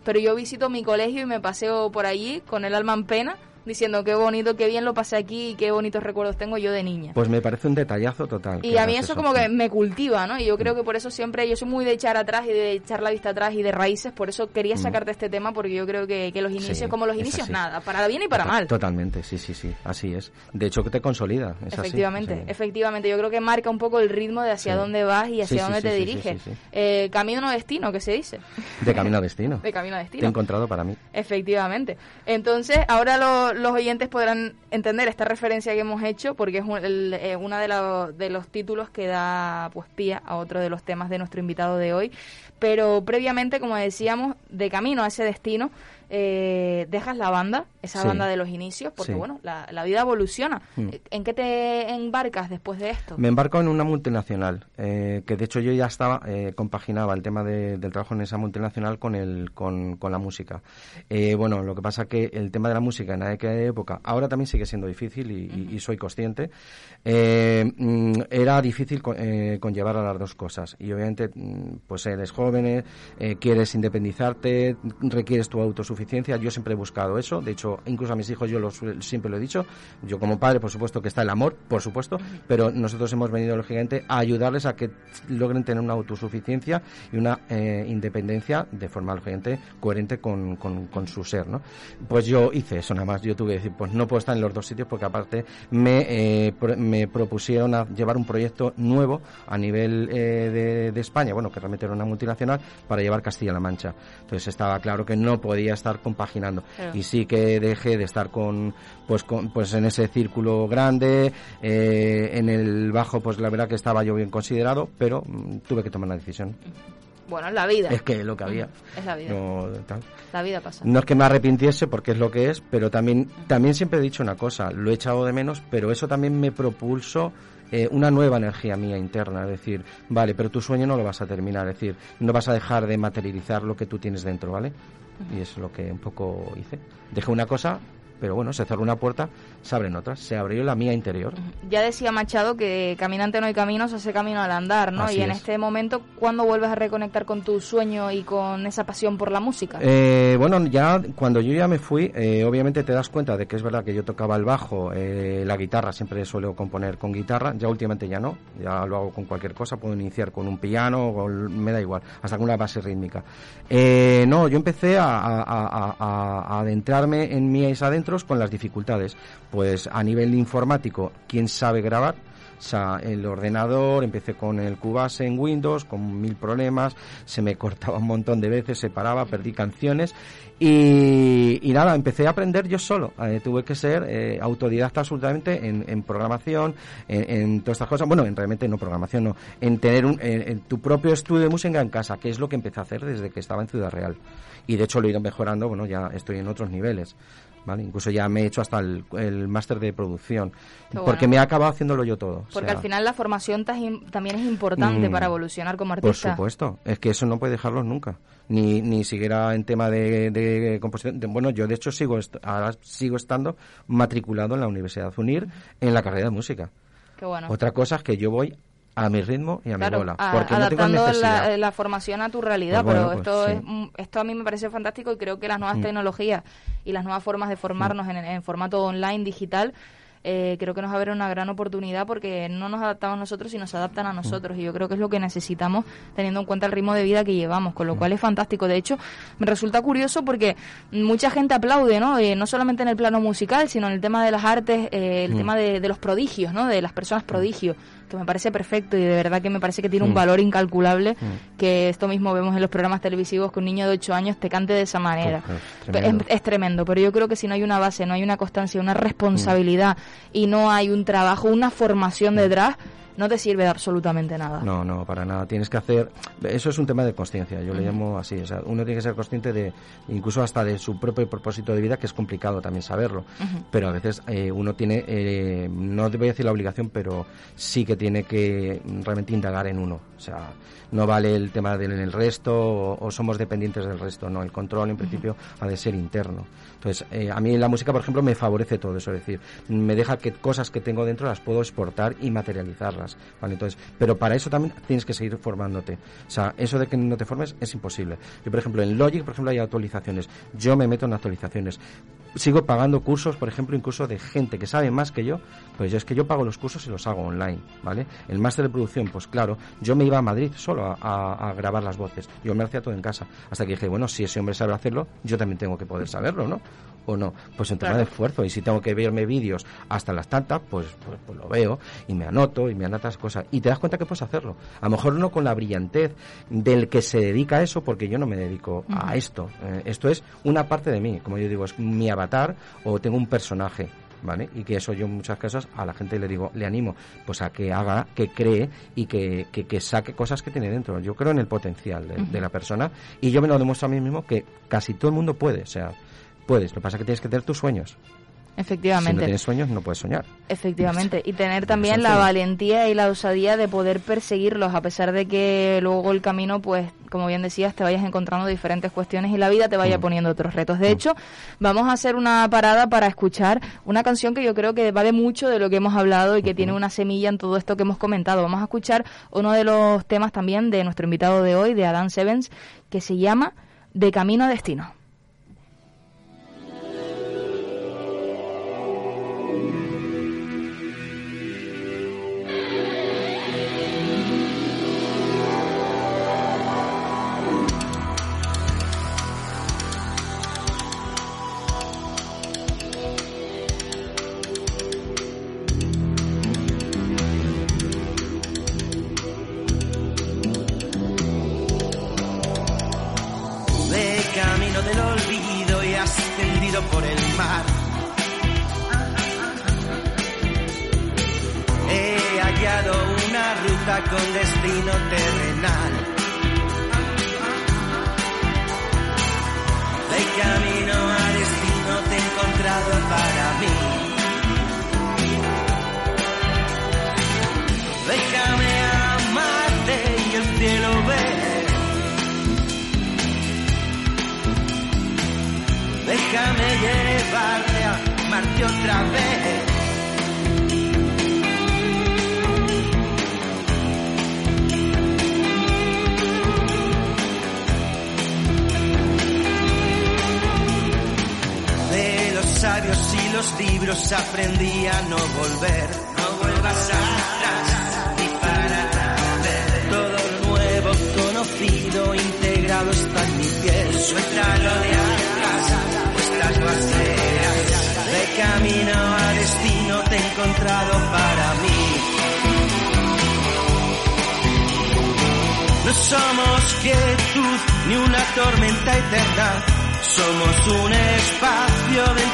pero yo visito mi colegio y me paseo por allí con el alma en pena, diciendo qué bonito, qué bien lo pasé aquí y qué bonitos recuerdos tengo yo de niña. Pues me parece un detallazo total. Y a mí eso como que me cultiva, ¿no? Y yo creo que por eso siempre, yo soy muy de echar atrás y de echar la vista atrás y de raíces, por eso quería sacarte este tema, porque yo creo que, que los inicios, Sí, como los inicios, nada, para bien y para Total- mal. Totalmente, sí, sí, sí. Así es. De hecho, que te consolida. Es así, efectivamente, sí. efectivamente, yo creo que marca un poco el ritmo de hacia Sí. dónde vas y hacia dónde te diriges. Eh, camino o destino, que se dice. De camino a destino. De camino a Te he destino. encontrado para mí. Efectivamente. Entonces, ahora lo- los oyentes podrán entender esta referencia que hemos hecho, porque es un- el- eh, uno de, los- de los títulos que da pues pie a otro de los temas de nuestro invitado de hoy. Pero previamente, como decíamos, de camino a ese destino, eh, dejas la banda, esa Sí. banda de los inicios, porque Sí. bueno, la, la vida evoluciona. Mm. ¿En qué te embarcas después de esto? Me embarco en una multinacional, eh, que de hecho yo ya estaba, eh, compaginaba el tema de- del trabajo en esa multinacional con, el, con, con la música. Eh, bueno, lo que pasa que el tema de la música en aquella época, ahora también sigue siendo difícil y, y- y soy consciente, eh, mm, era difícil co- eh, conllevar a las dos cosas. Y obviamente, mm, pues eres joven, eh, quieres independizarte, requieres tu autosuficiencia autosuficiencia, yo siempre he buscado eso, de hecho, incluso a mis hijos yo lo, siempre lo he dicho, yo como padre, por supuesto que está el amor, por supuesto, pero nosotros hemos venido, lógicamente, a ayudarles a que logren tener una autosuficiencia y una eh, independencia de forma, lógicamente, coherente con, con, su ser, ¿no? Pues yo hice eso, nada más, yo tuve que decir, pues no puedo estar en los dos sitios porque aparte me, eh, me propusieron a llevar un proyecto nuevo a nivel eh, de, España, bueno, que realmente era una multinacional, para llevar Castilla-La Mancha. Entonces estaba claro que no podía estar compaginando. Y sí que dejé de estar con, pues, pues en ese círculo grande, eh, en el bajo, pues la verdad que estaba yo bien considerado, pero mm, tuve que tomar una decisión. Bueno, es la vida. Es que lo que había. Es la vida. No, La vida pasa. No es que me arrepintiese porque es lo que es, pero también, también siempre he dicho una cosa, lo he echado de menos, pero eso también me propulsó eh, una nueva energía mía interna, es decir, vale, pero tu sueño no lo vas a terminar, es decir, no vas a dejar de materializar lo que tú tienes dentro, ¿vale? Y es lo que un poco hice. Dejé una cosa pero bueno, se cerró una puerta, se abren otras, se abrió la mía interior. Ya decía Machado que caminante no hay camino, se hace camino al andar, ¿no? y en este momento, ¿cuándo vuelves a reconectar con tu sueño y con esa pasión por la música? Eh, bueno, ya cuando yo ya me fui, eh, obviamente te das cuenta de que es verdad que yo tocaba el bajo, eh, la guitarra, siempre suelo componer con guitarra, ya últimamente ya no, ya lo hago con cualquier cosa, puedo iniciar con un piano, o me da igual, hasta con una base rítmica. no, yo empecé a, a adentrarme en mí adentro con las dificultades. Pues a nivel informático, ¿quién sabe grabar? El ordenador, empecé con el Cubase en Windows, con mil problemas, se me cortaba un montón de veces, se paraba, perdí canciones y, nada, empecé a aprender yo solo. Eh, tuve que ser eh, autodidacta absolutamente en, programación, en, todas estas cosas. Bueno, en realmente no programación, no. En tener un, en, tu propio estudio de música en casa, que es lo que empecé a hacer desde que estaba en Ciudad Real. Y de hecho lo he ido mejorando, bueno, ya estoy en otros niveles. ¿Vale? Incluso ya me he hecho hasta el, máster de producción, porque me he acabado haciéndolo yo todo. Porque al final la formación también es importante mm, para evolucionar como artista. Por supuesto, es que eso no puede dejarlo nunca, ni, ni siquiera en tema de, composición. bueno, yo de hecho sigo ahora sigo estando matriculado en la Universidad UNIR en la carrera de música. Otra cosa es que yo voy a mi ritmo y a mi bola. porque adaptando la, formación a tu realidad, pues pero pues esto, es, esto a mí me parece fantástico y creo que las nuevas mm. tecnologías y las nuevas formas de formarnos mm. en, en, formato online, digital, eh, creo que nos va a haber una gran oportunidad porque no nos adaptamos nosotros, sino se adaptan a nosotros. Y yo creo que es lo que necesitamos teniendo en cuenta el ritmo de vida que llevamos, con lo cual es fantástico. De hecho, me resulta curioso porque mucha gente aplaude, ¿no? Eh, no solamente en el plano musical, sino en el tema de las artes, eh, el tema de, de, los prodigios, ¿no? De las personas prodigios que me parece perfecto y de verdad que me parece que tiene un valor incalculable que esto mismo vemos en los programas televisivos que un niño de 8 años te cante de esa manera. es, tremendo. pero yo creo que si no hay una base, no hay una constancia, una responsabilidad y no hay un trabajo, una formación detrás, no te sirve de absolutamente nada. No, no, para nada. Tienes que hacer. Eso es un tema de conciencia, yo le llamo así. O sea, uno tiene que ser consciente de, incluso hasta de su propio propósito de vida, que es complicado también saberlo. Pero a veces eh, uno tiene, eh, no te voy a decir la obligación, pero sí que tiene que realmente indagar en uno. O sea, no vale el tema del resto o, somos dependientes del resto, no. El control, en principio, ha de ser interno. Entonces, eh, a mí la música, por ejemplo, me favorece todo eso, es decir, me deja que cosas que tengo dentro las puedo exportar y materializarlas, ¿vale? Entonces, pero para eso también tienes que seguir formándote. O sea, eso de que no te formes es imposible. Yo, por ejemplo, en Logic, por ejemplo, hay actualizaciones. Yo me meto en actualizaciones. Sigo pagando cursos, por ejemplo, incluso de gente que sabe más que yo, pues yo es que yo pago los cursos y los hago online, ¿vale? El máster de producción, pues claro, yo me iba a Madrid solo a, grabar las voces. Yo me hacía todo en casa. Hasta que dije, bueno, si ese hombre sabe hacerlo, yo también tengo que poder saberlo, ¿no? O no. Pues en tema de esfuerzo. Y si tengo que verme vídeos hasta las tantas, pues, pues, pues, lo veo y me anoto y me anoto las cosas. Y te das cuenta que puedes hacerlo. A lo mejor no con la brillantez del que se dedica a eso, porque yo no me dedico a esto. Eh, esto es una parte de mí, como yo digo, es mi avatar o tengo un personaje. ¿Vale? Y que eso yo en muchas casos a la gente le digo, le animo pues a que haga, que cree y que, que, saque cosas que tiene dentro. Yo creo en el potencial de, de, la persona y yo me lo demuestro a mí mismo que casi todo el mundo puede. O sea, puedes. Lo que pasa es que tienes que tener tus sueños. Efectivamente. Si no tienes sueños, no puedes soñar. Efectivamente. Y tener también la valentía y la osadía de poder perseguirlos, a pesar de que luego el camino, pues, como bien decías, te vayas encontrando diferentes cuestiones y la vida te vaya mm. poniendo otros retos. De mm. hecho, vamos a hacer una parada para escuchar una canción que yo creo que vale mucho de lo que hemos hablado y que tiene una semilla en todo esto que hemos comentado. Vamos a escuchar uno de los temas también de nuestro invitado de hoy, de Adam Sevens, que se llama De Camino a Destino. Destino terrenal. De camino a destino te he encontrado para mí. Déjame amarte y el cielo ver. Déjame llevarte a amarte otra vez. Sabios y los libros aprendí a no volver. No vuelvas atrás ni para ver. Todo lo nuevo conocido integrado está en mi piel. Suéltalo de atrás, estas barreras. De camino a destino te he encontrado para mí. No somos quietud ni una tormenta eterna. Somos un espacio dentro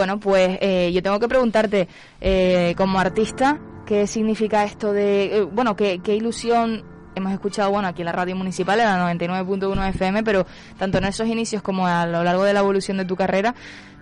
Bueno, pues eh, yo tengo que preguntarte, eh, como artista, ¿qué significa esto de, eh, bueno, qué, qué ilusión hemos escuchado, bueno, aquí en la radio municipal, en la 99.1 FM, pero tanto en esos inicios como a lo largo de la evolución de tu carrera,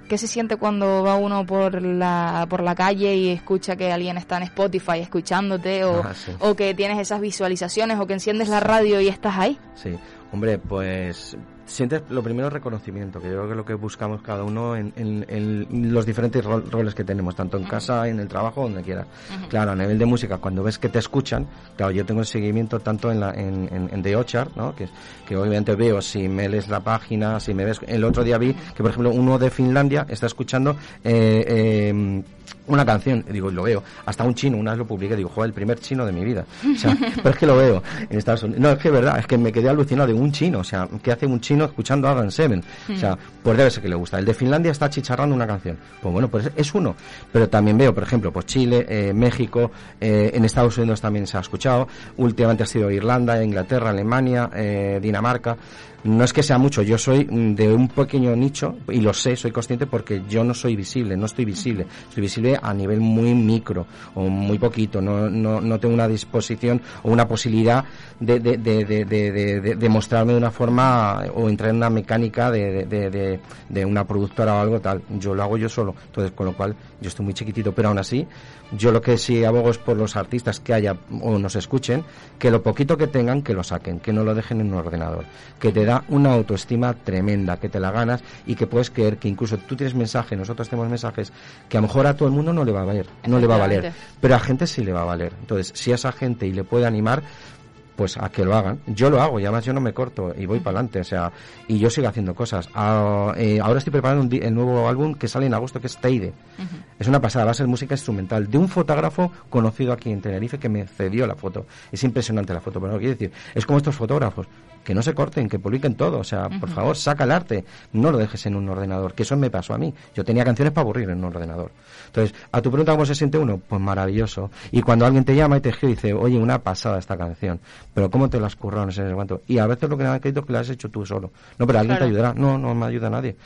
¿qué se siente cuando va uno por la, por la calle y escucha que alguien está en Spotify escuchándote o, Ah, sí. o que tienes esas visualizaciones o que enciendes la radio y estás ahí? Sí, hombre, pues sientes lo primero reconocimiento, que yo creo que es lo que buscamos cada uno en, en- en los diferentes rol- roles que tenemos, tanto en casa, en el trabajo, donde quieras. Claro, a nivel de música, cuando ves que te escuchan, claro, yo tengo el seguimiento tanto en, la, en, en, The Orchard, ¿no? que, que obviamente veo si me lees la página, si me ves... El otro día vi que, por ejemplo, uno de Finlandia está escuchando... eh, eh, una canción, digo, lo veo, hasta un chino, una vez lo publiqué, digo, joder, el primer chino de mi vida. O sea, pero es que lo veo en Estados Unidos. No, es que es verdad, es que me quedé alucinado de un chino, o sea, ¿qué hace un chino escuchando Adam Seven? O sea, pues debe ser que le gusta. El de Finlandia está chicharrando una canción. Pues bueno, pues es uno. Pero también veo, por ejemplo, pues Chile, eh, México, eh, en Estados Unidos también se ha escuchado. Últimamente ha sido Irlanda, Inglaterra, Alemania, eh, Dinamarca. No es que sea mucho, yo soy mm, de un pequeño nicho y lo sé, soy consciente porque yo no soy visible, no estoy visible, soy visible a nivel muy micro o muy poquito, no, no, no tengo una disposición o una posibilidad de, de, de, de, de, mostrarme de una forma o entrar en una mecánica de, de, de, de una productora o algo tal, yo lo hago yo solo, entonces con lo cual yo estoy muy chiquitito, pero aún así yo lo que sí abogo es por los artistas que haya o nos escuchen, que lo poquito que tengan, que lo saquen, que no lo dejen en un ordenador, que te da una autoestima tremenda, que te la ganas y que puedes creer que incluso tú tienes mensajes, nosotros tenemos mensajes que a lo mejor a todo el mundo no le va a valer, no le va a valer, pero a gente sí le va a valer. Entonces, si a esa gente y le puede animar, pues a que lo hagan. Yo lo hago y además yo no me corto y voy para adelante, o sea, y yo sigo haciendo cosas. Ah, eh, ahora estoy preparando un el nuevo álbum que sale en agosto, que es Teide. Es una pasada, va a ser música instrumental de un fotógrafo conocido aquí en Tenerife que me cedió la foto. Es impresionante la foto, pero no quiero decir, es como estos fotógrafos que no se corten, que publiquen todo. O sea, por favor, saca el arte, no lo dejes en un ordenador, que eso me pasó a mí. Yo tenía canciones para aburrir en un ordenador. Entonces, a tu pregunta, ¿cómo se siente uno? Pues maravilloso. Y cuando alguien te llama y te escribe y dice, oye, una pasada esta canción, pero ¿cómo te la has currado? No sé cuánto. Y a veces lo que me han escrito es que la has hecho tú solo. No, pero alguien te ayudará. No, no me ayuda nadie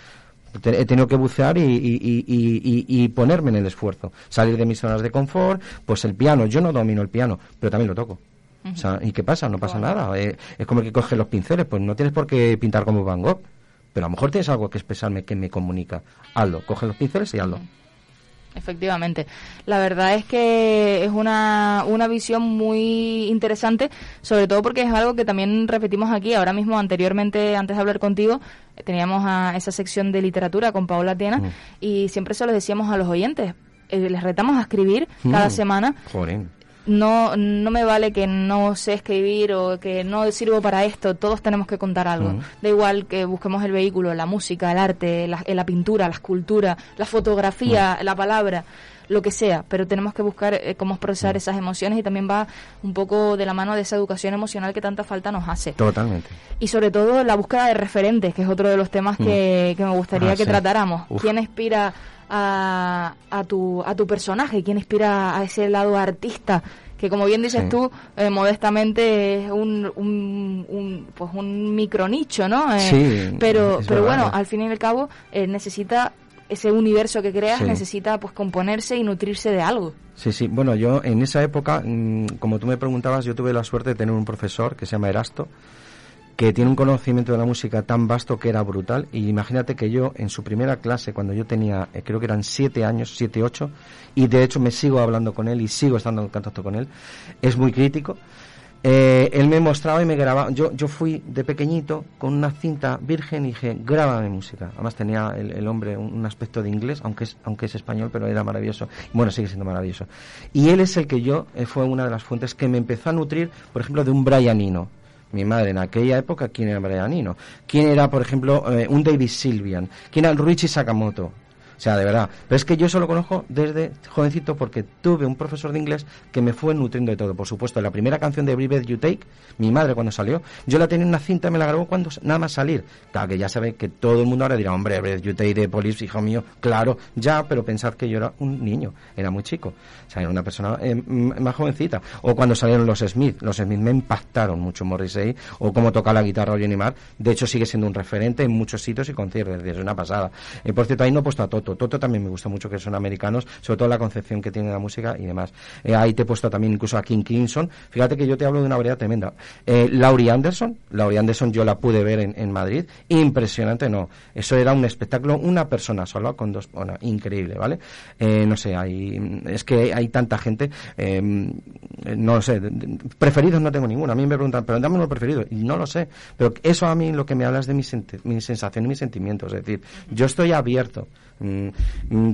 he tenido que bucear y, y, ponerme en el esfuerzo, salir de mis zonas de confort, pues el piano, yo no domino el piano, pero también lo toco. O sea, ¿Y qué pasa? No pasa nada. Eh, es como que coges los pinceles, pues no tienes por qué pintar como Van Gogh, pero a lo mejor tienes algo que expresarme que me comunica. Hazlo, coge los pinceles y hazlo. Efectivamente. La verdad es que es una, una visión muy interesante, sobre todo porque es algo que también repetimos aquí. Ahora mismo, anteriormente, antes de hablar contigo, teníamos a esa sección de literatura con Paola Tiena mm. y siempre se lo decíamos a los oyentes. Eh, les retamos a escribir cada mm. semana no, no me vale que no sé escribir o que no sirvo para esto, todos tenemos que contar algo. Da igual que busquemos el vehículo, la música, el arte, la, la pintura, la escultura, la fotografía, la palabra, lo que sea, pero tenemos que buscar eh, cómo procesar esas emociones y también va un poco de la mano de esa educación emocional que tanta falta nos hace. Totalmente. Y sobre todo la búsqueda de referentes, que es otro de los temas que, que me gustaría ah, que tratáramos. ¿Quién inspira a, a, tu, a tu personaje, quién inspira a ese lado artista que como bien dices tú, eh, modestamente es un, un, pues un micronicho, ¿no? Eh, sí, pero, pero bueno, al fin y al cabo eh, necesita ese universo que creas, necesita pues componerse y nutrirse de algo. Sí, sí. Bueno, yo en esa época, mm, como tú me preguntabas, yo tuve la suerte de tener un profesor que se llama Erasto, que tiene un conocimiento de la música tan vasto que era brutal. Y imagínate que yo en su primera clase, cuando yo tenía, eh, creo que eran siete años, siete, ocho, y de hecho me sigo hablando con él y sigo estando en contacto con él, es muy crítico. Eh, él me mostraba y me grababa. Yo, yo fui de pequeñito con una cinta virgen y dije, grábame música. Además tenía el, hombre un, aspecto de inglés, aunque es, aunque es español, pero era maravilloso. Bueno, sigue siendo maravilloso. Y él es el que yo, eh, fue una de las fuentes que me empezó a nutrir, por ejemplo, de un Brian Eno mi madre en aquella época, quién era Brian Eno, quién era, por ejemplo, eh, un David Sylvian, quién era Ruichi Sakamoto, sea, de verdad. Pero es que yo eso lo conozco desde jovencito porque tuve un profesor de inglés que me fue nutriendo de todo. Por supuesto, la primera canción de Every You Take, mi madre cuando salió, yo la tenía en una cinta me la grabó cuando nada más salir. Claro que ya sabe que todo el mundo ahora dirá, hombre, Breath You Take de Police, hijo mío. Claro, ya, pero pensad que yo era un niño, era muy chico. O sea, era una persona eh, más jovencita. O cuando salieron los Smith, los Smith me impactaron mucho Morrissey, o cómo toca la guitarra Johnny Marr. De hecho, sigue siendo un referente en muchos sitios y conciertos, es una pasada. y por cierto, ahí no he puesto a Toto Toto. también me gusta mucho que son americanos, sobre todo la concepción que tiene la música y demás. Eh, ahí te he puesto también incluso a King Crimson. Fíjate que yo te hablo de una variedad tremenda. Eh, Laurie Anderson, Laurie Anderson yo la pude ver en, Madrid, impresionante, no. Eso era un espectáculo, una persona sola con dos, bueno, increíble, ¿vale? Eh, no sé, hay, es que hay tanta gente, no lo sé, preferidos no tengo ninguno. A mí me preguntan, pero dame uno preferido, y no lo sé. Pero eso a mí lo que me habla es de mi, mi sensación y mis sentimientos. Es decir, yo estoy abierto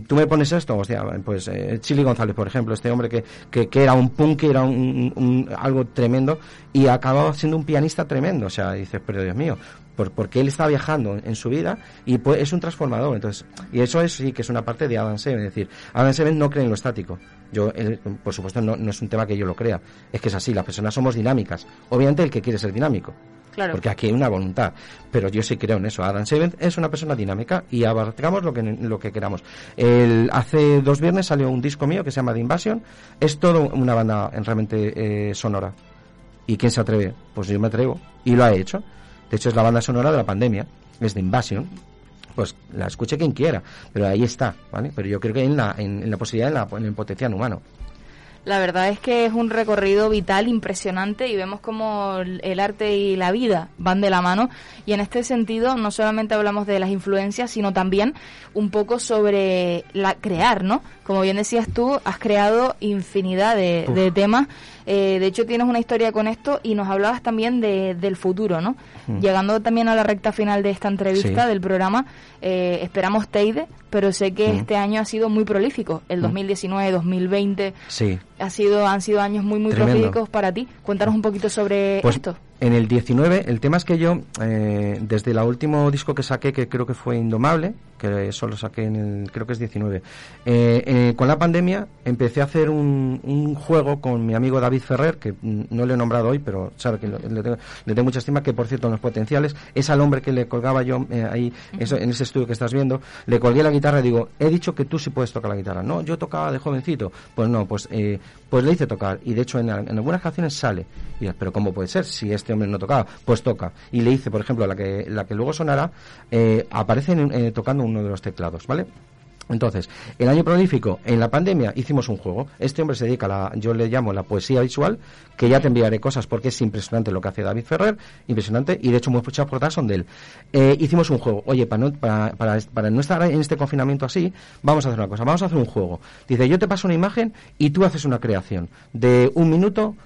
tú me pones esto, hostia, pues eh, Chili González, por ejemplo, este hombre que, que, era un punk, era un, algo tremendo y acababa siendo un pianista tremendo. O sea, dices, pero Dios mío, por, porque él está viajando en su vida y pues, es un transformador. Entonces, y eso es, sí que es una parte de Adam Seven. Es decir, Adam Seven no cree en lo estático. Yo, por supuesto, no, no es un tema que yo lo crea. Es que es así, las personas somos dinámicas. Obviamente el que quiere ser dinámico. Porque aquí hay una voluntad. Pero yo sí creo en eso. Adam Seventh es una persona dinámica y abarcamos lo que, lo que queramos. El, hace dos viernes salió un disco mío que se llama The Invasion. Es todo una banda realmente eh, sonora. ¿Y quién se atreve? Pues yo me atrevo. Y lo ha hecho. De hecho, es la banda sonora de la pandemia. Es The Invasion pues la escuche quien quiera, pero ahí está, ¿vale? Pero yo creo que en la, en, la posibilidad, en, la, en el potencial humano. La verdad es que es un recorrido vital impresionante y vemos como el arte y la vida van de la mano. Y en este sentido, no solamente hablamos de las influencias, sino también un poco sobre la crear, ¿no? Como bien decías tú, has creado infinidad de, temas. Eh, de hecho, tienes una historia con esto y nos hablabas también de, del futuro, ¿no? Mm. Llegando también a la recta final de esta entrevista del programa, eh, esperamos Teide, pero sé que mm. este año ha sido muy prolífico. El 2019, mm. 2020 sí. ha sido, han sido años muy, muy prolíficos para ti. Cuéntanos un poquito sobre pues, esto. En el 19, el tema es que yo, eh, desde el último disco que saqué, que creo que fue Indomable, que eso lo saqué en el, creo que es 19, eh, eh, con la pandemia empecé a hacer un, un, juego con mi amigo David Ferrer, que no le he nombrado hoy, pero sabe que le, tengo, le, tengo, mucha estima, que por cierto en los potenciales es al hombre que le colgaba yo eh, ahí, eso, en ese estudio que estás viendo, le colgué la guitarra y digo, he dicho que tú sí puedes tocar la guitarra. No, yo tocaba de jovencito. Pues no, pues, eh, pues le hice tocar. Y de hecho en, algunas canciones sale. Y pero ¿cómo puede ser si este hombre no tocaba? Pues toca. Y le hice, por ejemplo, la que, la que luego sonará, eh, aparece en, eh, tocando uno de los teclados, ¿vale? Entonces, el año prolífico, en la pandemia, hicimos un juego. Este hombre se dedica a la, yo le llamo la poesía visual, que ya te enviaré cosas porque es impresionante lo que hace David Ferrer, impresionante, y de hecho muchas portadas son de él. Eh, hicimos un juego. Oye, para no, para, para, no estar en este confinamiento así, vamos a hacer una cosa, vamos a hacer un juego. Dice, yo te paso una imagen y tú haces una creación de un minuto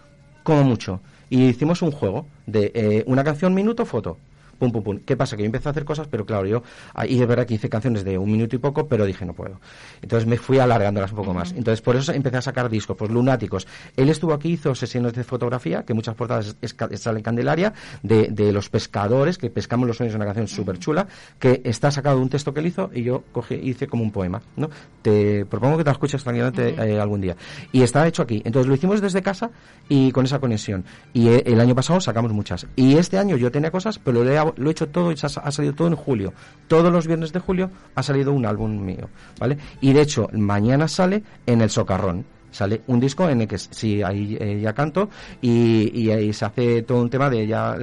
como mucho. Y hicimos un juego de eh, una canción, minuto, foto pum, pum, pum. ¿Qué pasa? Que yo empecé a hacer cosas, pero claro, yo, y es verdad que hice canciones de un minuto y poco, pero dije, no puedo. Entonces me fui alargándolas un poco uh -huh. más. Entonces por eso empecé a sacar discos, pues lunáticos. Él estuvo aquí, hizo sesiones de fotografía, que muchas portadas es, es, sale en Candelaria, de, de, los pescadores, que pescamos los sueños, una canción súper chula, que está sacado de un texto que él hizo y yo cogí, hice como un poema, ¿no? Te propongo que te lo escuches tranquilamente uh -huh. eh, algún día. Y está hecho aquí. Entonces lo hicimos desde casa y con esa conexión. Y eh, el año pasado sacamos muchas. Y este año yo tenía cosas, pero lo he, lo he hecho todo y ha salido todo en julio. Todos los viernes de julio ha salido un álbum mío, ¿vale? Y de hecho, mañana sale en el Socarrón. Sale un disco en el que sí, ahí eh, ya canto y, ahí se hace todo un tema de ya,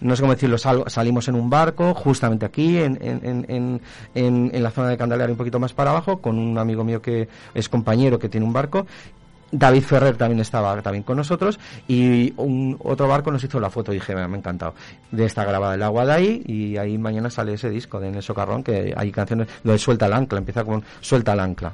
no sé cómo decirlo, sal, salimos en un barco, justamente aquí, en, en, en, en, en la zona de Candelaria, un poquito más para abajo, con un amigo mío que es compañero que tiene un barco David Ferrer también estaba también con nosotros y un otro barco nos hizo la foto y dije, me ha encantado. De esta grabada el agua de ahí y ahí mañana sale ese disco de Nelson Carrón que hay canciones, lo de Suelta el ancla, empieza con Suelta el ancla.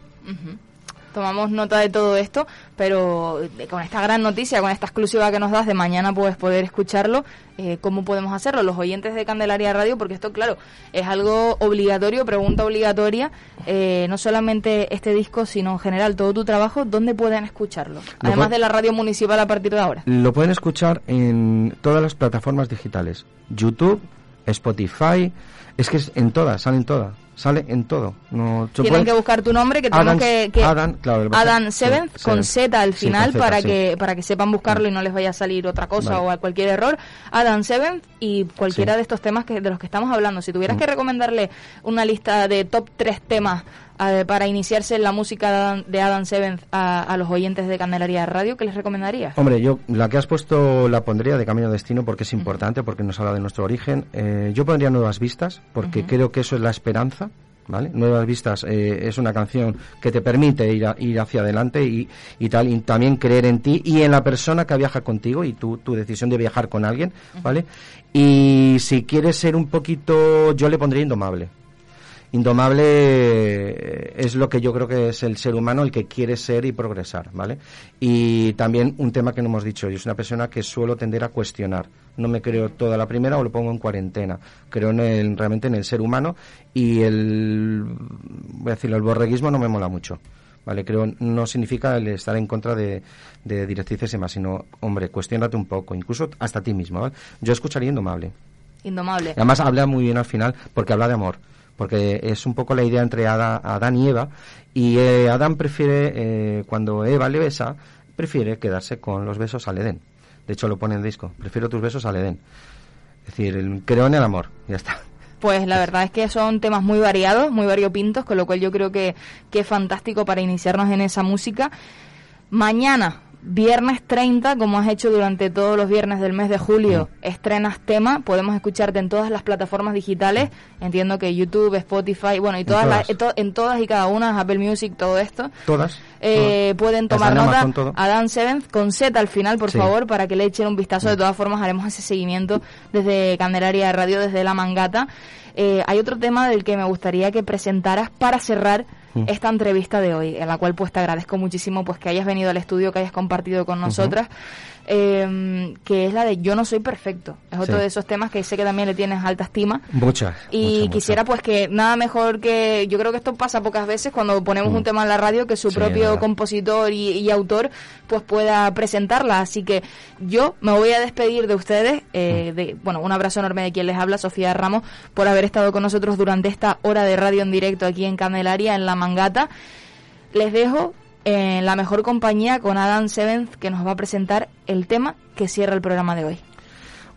Tomamos nota de todo esto, pero con esta gran noticia, con esta exclusiva que nos das de mañana puedes poder escucharlo, eh, ¿cómo podemos hacerlo? Los oyentes de Candelaria Radio, porque esto, claro, es algo obligatorio, pregunta obligatoria, eh, no solamente este disco, sino en general todo tu trabajo, ¿dónde pueden escucharlo? Además de la radio municipal a partir de ahora. Lo pueden escuchar en todas las plataformas digitales, YouTube, Spotify, es que es en todas, salen todas sale en todo. No, Tienen puede... que buscar tu nombre, que tenemos que, que Adam, claro, Adam Seventh sí, con Z al final sí, para sí. que para que sepan buscarlo y no les vaya a salir otra cosa vale. o a cualquier error. Adam Seventh y cualquiera de estos temas que de los que estamos hablando. Si tuvieras que recomendarle una lista de top 3 temas a, para iniciarse en la música de Adam, de Adam Seventh a, a, los oyentes de Candelaria Radio, ¿qué les recomendarías? Hombre, yo la que has puesto la pondría de Camino Destino porque es importante, uh -huh. porque nos habla de nuestro origen. Eh, yo pondría Nuevas Vistas porque uh -huh. creo que eso es la esperanza. ¿Vale? Nuevas Vistas eh, es una canción que te permite ir, a, ir hacia adelante y, y, tal, y también creer en ti y en la persona que viaja contigo y tu, tu decisión de viajar con alguien, ¿vale? Y si quieres ser un poquito, yo le pondría Indomable. Indomable es lo que yo creo que es el ser humano el que quiere ser y progresar, ¿vale? Y también un tema que no hemos dicho, yo soy una persona que suelo tender a cuestionar. No me creo toda la primera o lo pongo en cuarentena. Creo en el, realmente en el ser humano y el, voy a decirlo, el borreguismo no me mola mucho. ¿vale? Creo no significa el estar en contra de, de directrices y más, sino, hombre, cuestionate un poco, incluso hasta ti mismo, ¿vale? Yo escucharía Indomable. Indomable. Además habla muy bien al final porque habla de amor porque es un poco la idea entre Adán y Eva, y eh, Adán prefiere, eh, cuando Eva le besa, prefiere quedarse con los besos al Edén. De hecho, lo pone en el disco, prefiero tus besos al Edén. Es decir, creo en el amor, ya está. Pues la verdad es que son temas muy variados, muy variopintos, con lo cual yo creo que, que es fantástico para iniciarnos en esa música. Mañana, viernes 30, como has hecho durante todos los viernes del mes de julio, mm. estrenas tema, podemos escucharte en todas las plataformas digitales, entiendo que YouTube, Spotify, bueno, y todas, en todas, la, to, en todas y cada una, Apple Music, todo esto. Todas. Eh, todas. Pueden tomar nota a Dan Seventh con Z al final, por sí. favor, para que le echen un vistazo. De todas formas, haremos ese seguimiento desde Candelaria Radio, desde La Mangata. Eh, hay otro tema del que me gustaría que presentaras para cerrar esta entrevista de hoy, en la cual pues te agradezco muchísimo pues que hayas venido al estudio, que hayas compartido con nosotras eh, que es la de Yo no soy perfecto. Es otro Sí. de esos temas que sé que también le tienes alta estima. Muchas. Y muchas, quisiera muchas. pues que nada mejor que yo creo que esto pasa pocas veces cuando ponemos Mm. un tema en la radio que su Sí, propio compositor y, y autor pues pueda presentarla así que yo me voy a despedir de ustedes Mm. eh, de bueno un abrazo enorme de quien les habla Sofía Ramos por haber estado con nosotros durante esta hora de radio en directo aquí en Candelaria en La Mangata les dejo en la mejor compañía con Adam Seventh que nos va a presentar el tema que cierra el programa de hoy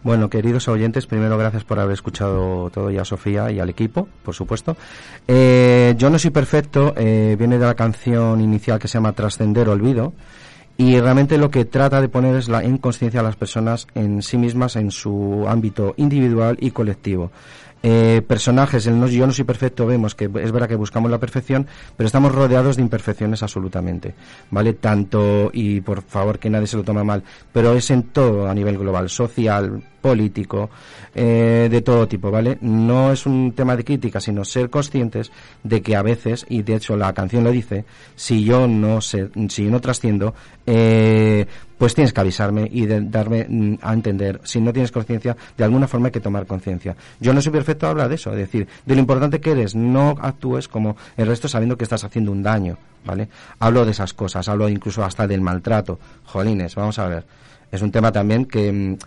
Bueno, queridos oyentes, primero gracias por haber escuchado todo y a Sofía y al equipo, por supuesto. Eh, Yo no soy perfecto, eh, viene de la canción inicial que se llama Trascender Olvido. Y realmente lo que trata de poner es la inconsciencia a las personas en sí mismas, en su ámbito individual y colectivo. Eh, personajes, en no, yo no soy perfecto, vemos que es verdad que buscamos la perfección, pero estamos rodeados de imperfecciones absolutamente, ¿vale? Tanto, y por favor que nadie se lo tome mal, pero es en todo a nivel global, social, político, eh, de todo tipo, ¿vale? No es un tema de crítica, sino ser conscientes de que a veces, y de hecho la canción lo dice, si yo no sé, si yo no trasciendo, eh, pues tienes que avisarme y de- darme mm, a entender. Si no tienes conciencia, de alguna forma hay que tomar conciencia. Yo no soy perfecto, habla de eso, es decir, de lo importante que eres, no actúes como el resto sabiendo que estás haciendo un daño, ¿vale? Hablo de esas cosas, hablo incluso hasta del maltrato. Jolines, vamos a ver. Es un tema también que, mm,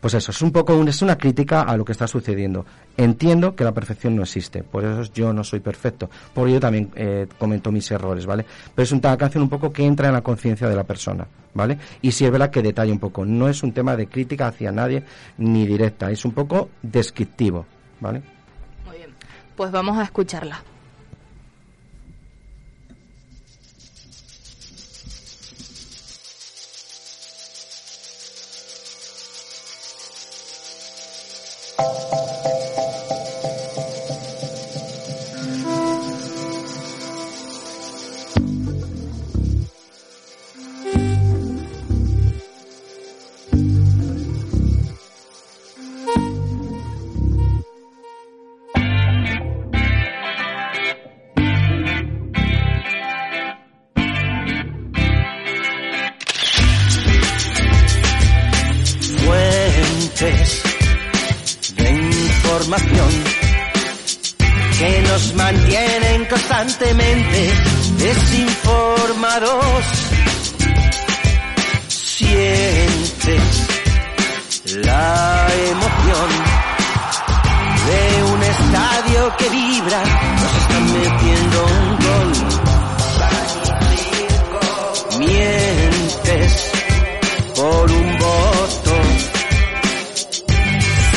pues eso, es un poco un- es una crítica a lo que está sucediendo. Entiendo que la perfección no existe, por eso yo no soy perfecto, por ello también eh, comento mis errores, ¿vale? Pero es una canción un poco que entra en la conciencia de la persona, ¿vale? Y si es verdad que detalla un poco, no es un tema de crítica hacia nadie ni directa, es un poco descriptivo, ¿vale? muy bien pues vamos a escucharla はい。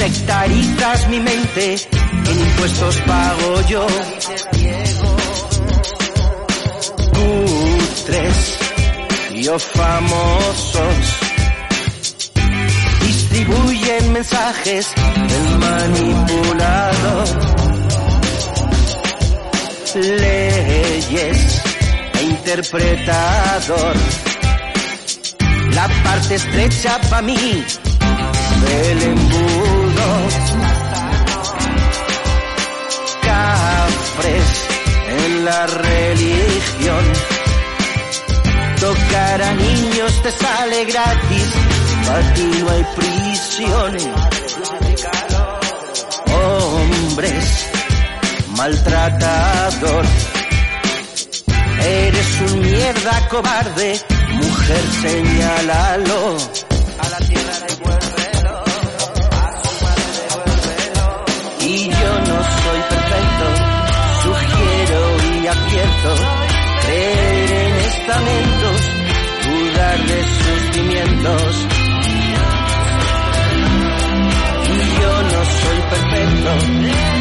Sectarizas mi mente, en impuestos pago yo. Cutres, yo famosos. Distribuyen mensajes del manipulador. Leyes e interpretador la parte estrecha para mí del embudo. Cafres en la religión. Tocar a niños te sale gratis, para ti no hay prisiones. Hombres, maltratador. Eres un mierda cobarde, mujer señálalo. En estamentos, dudar de sus cimientos. Y yo no soy perfecto.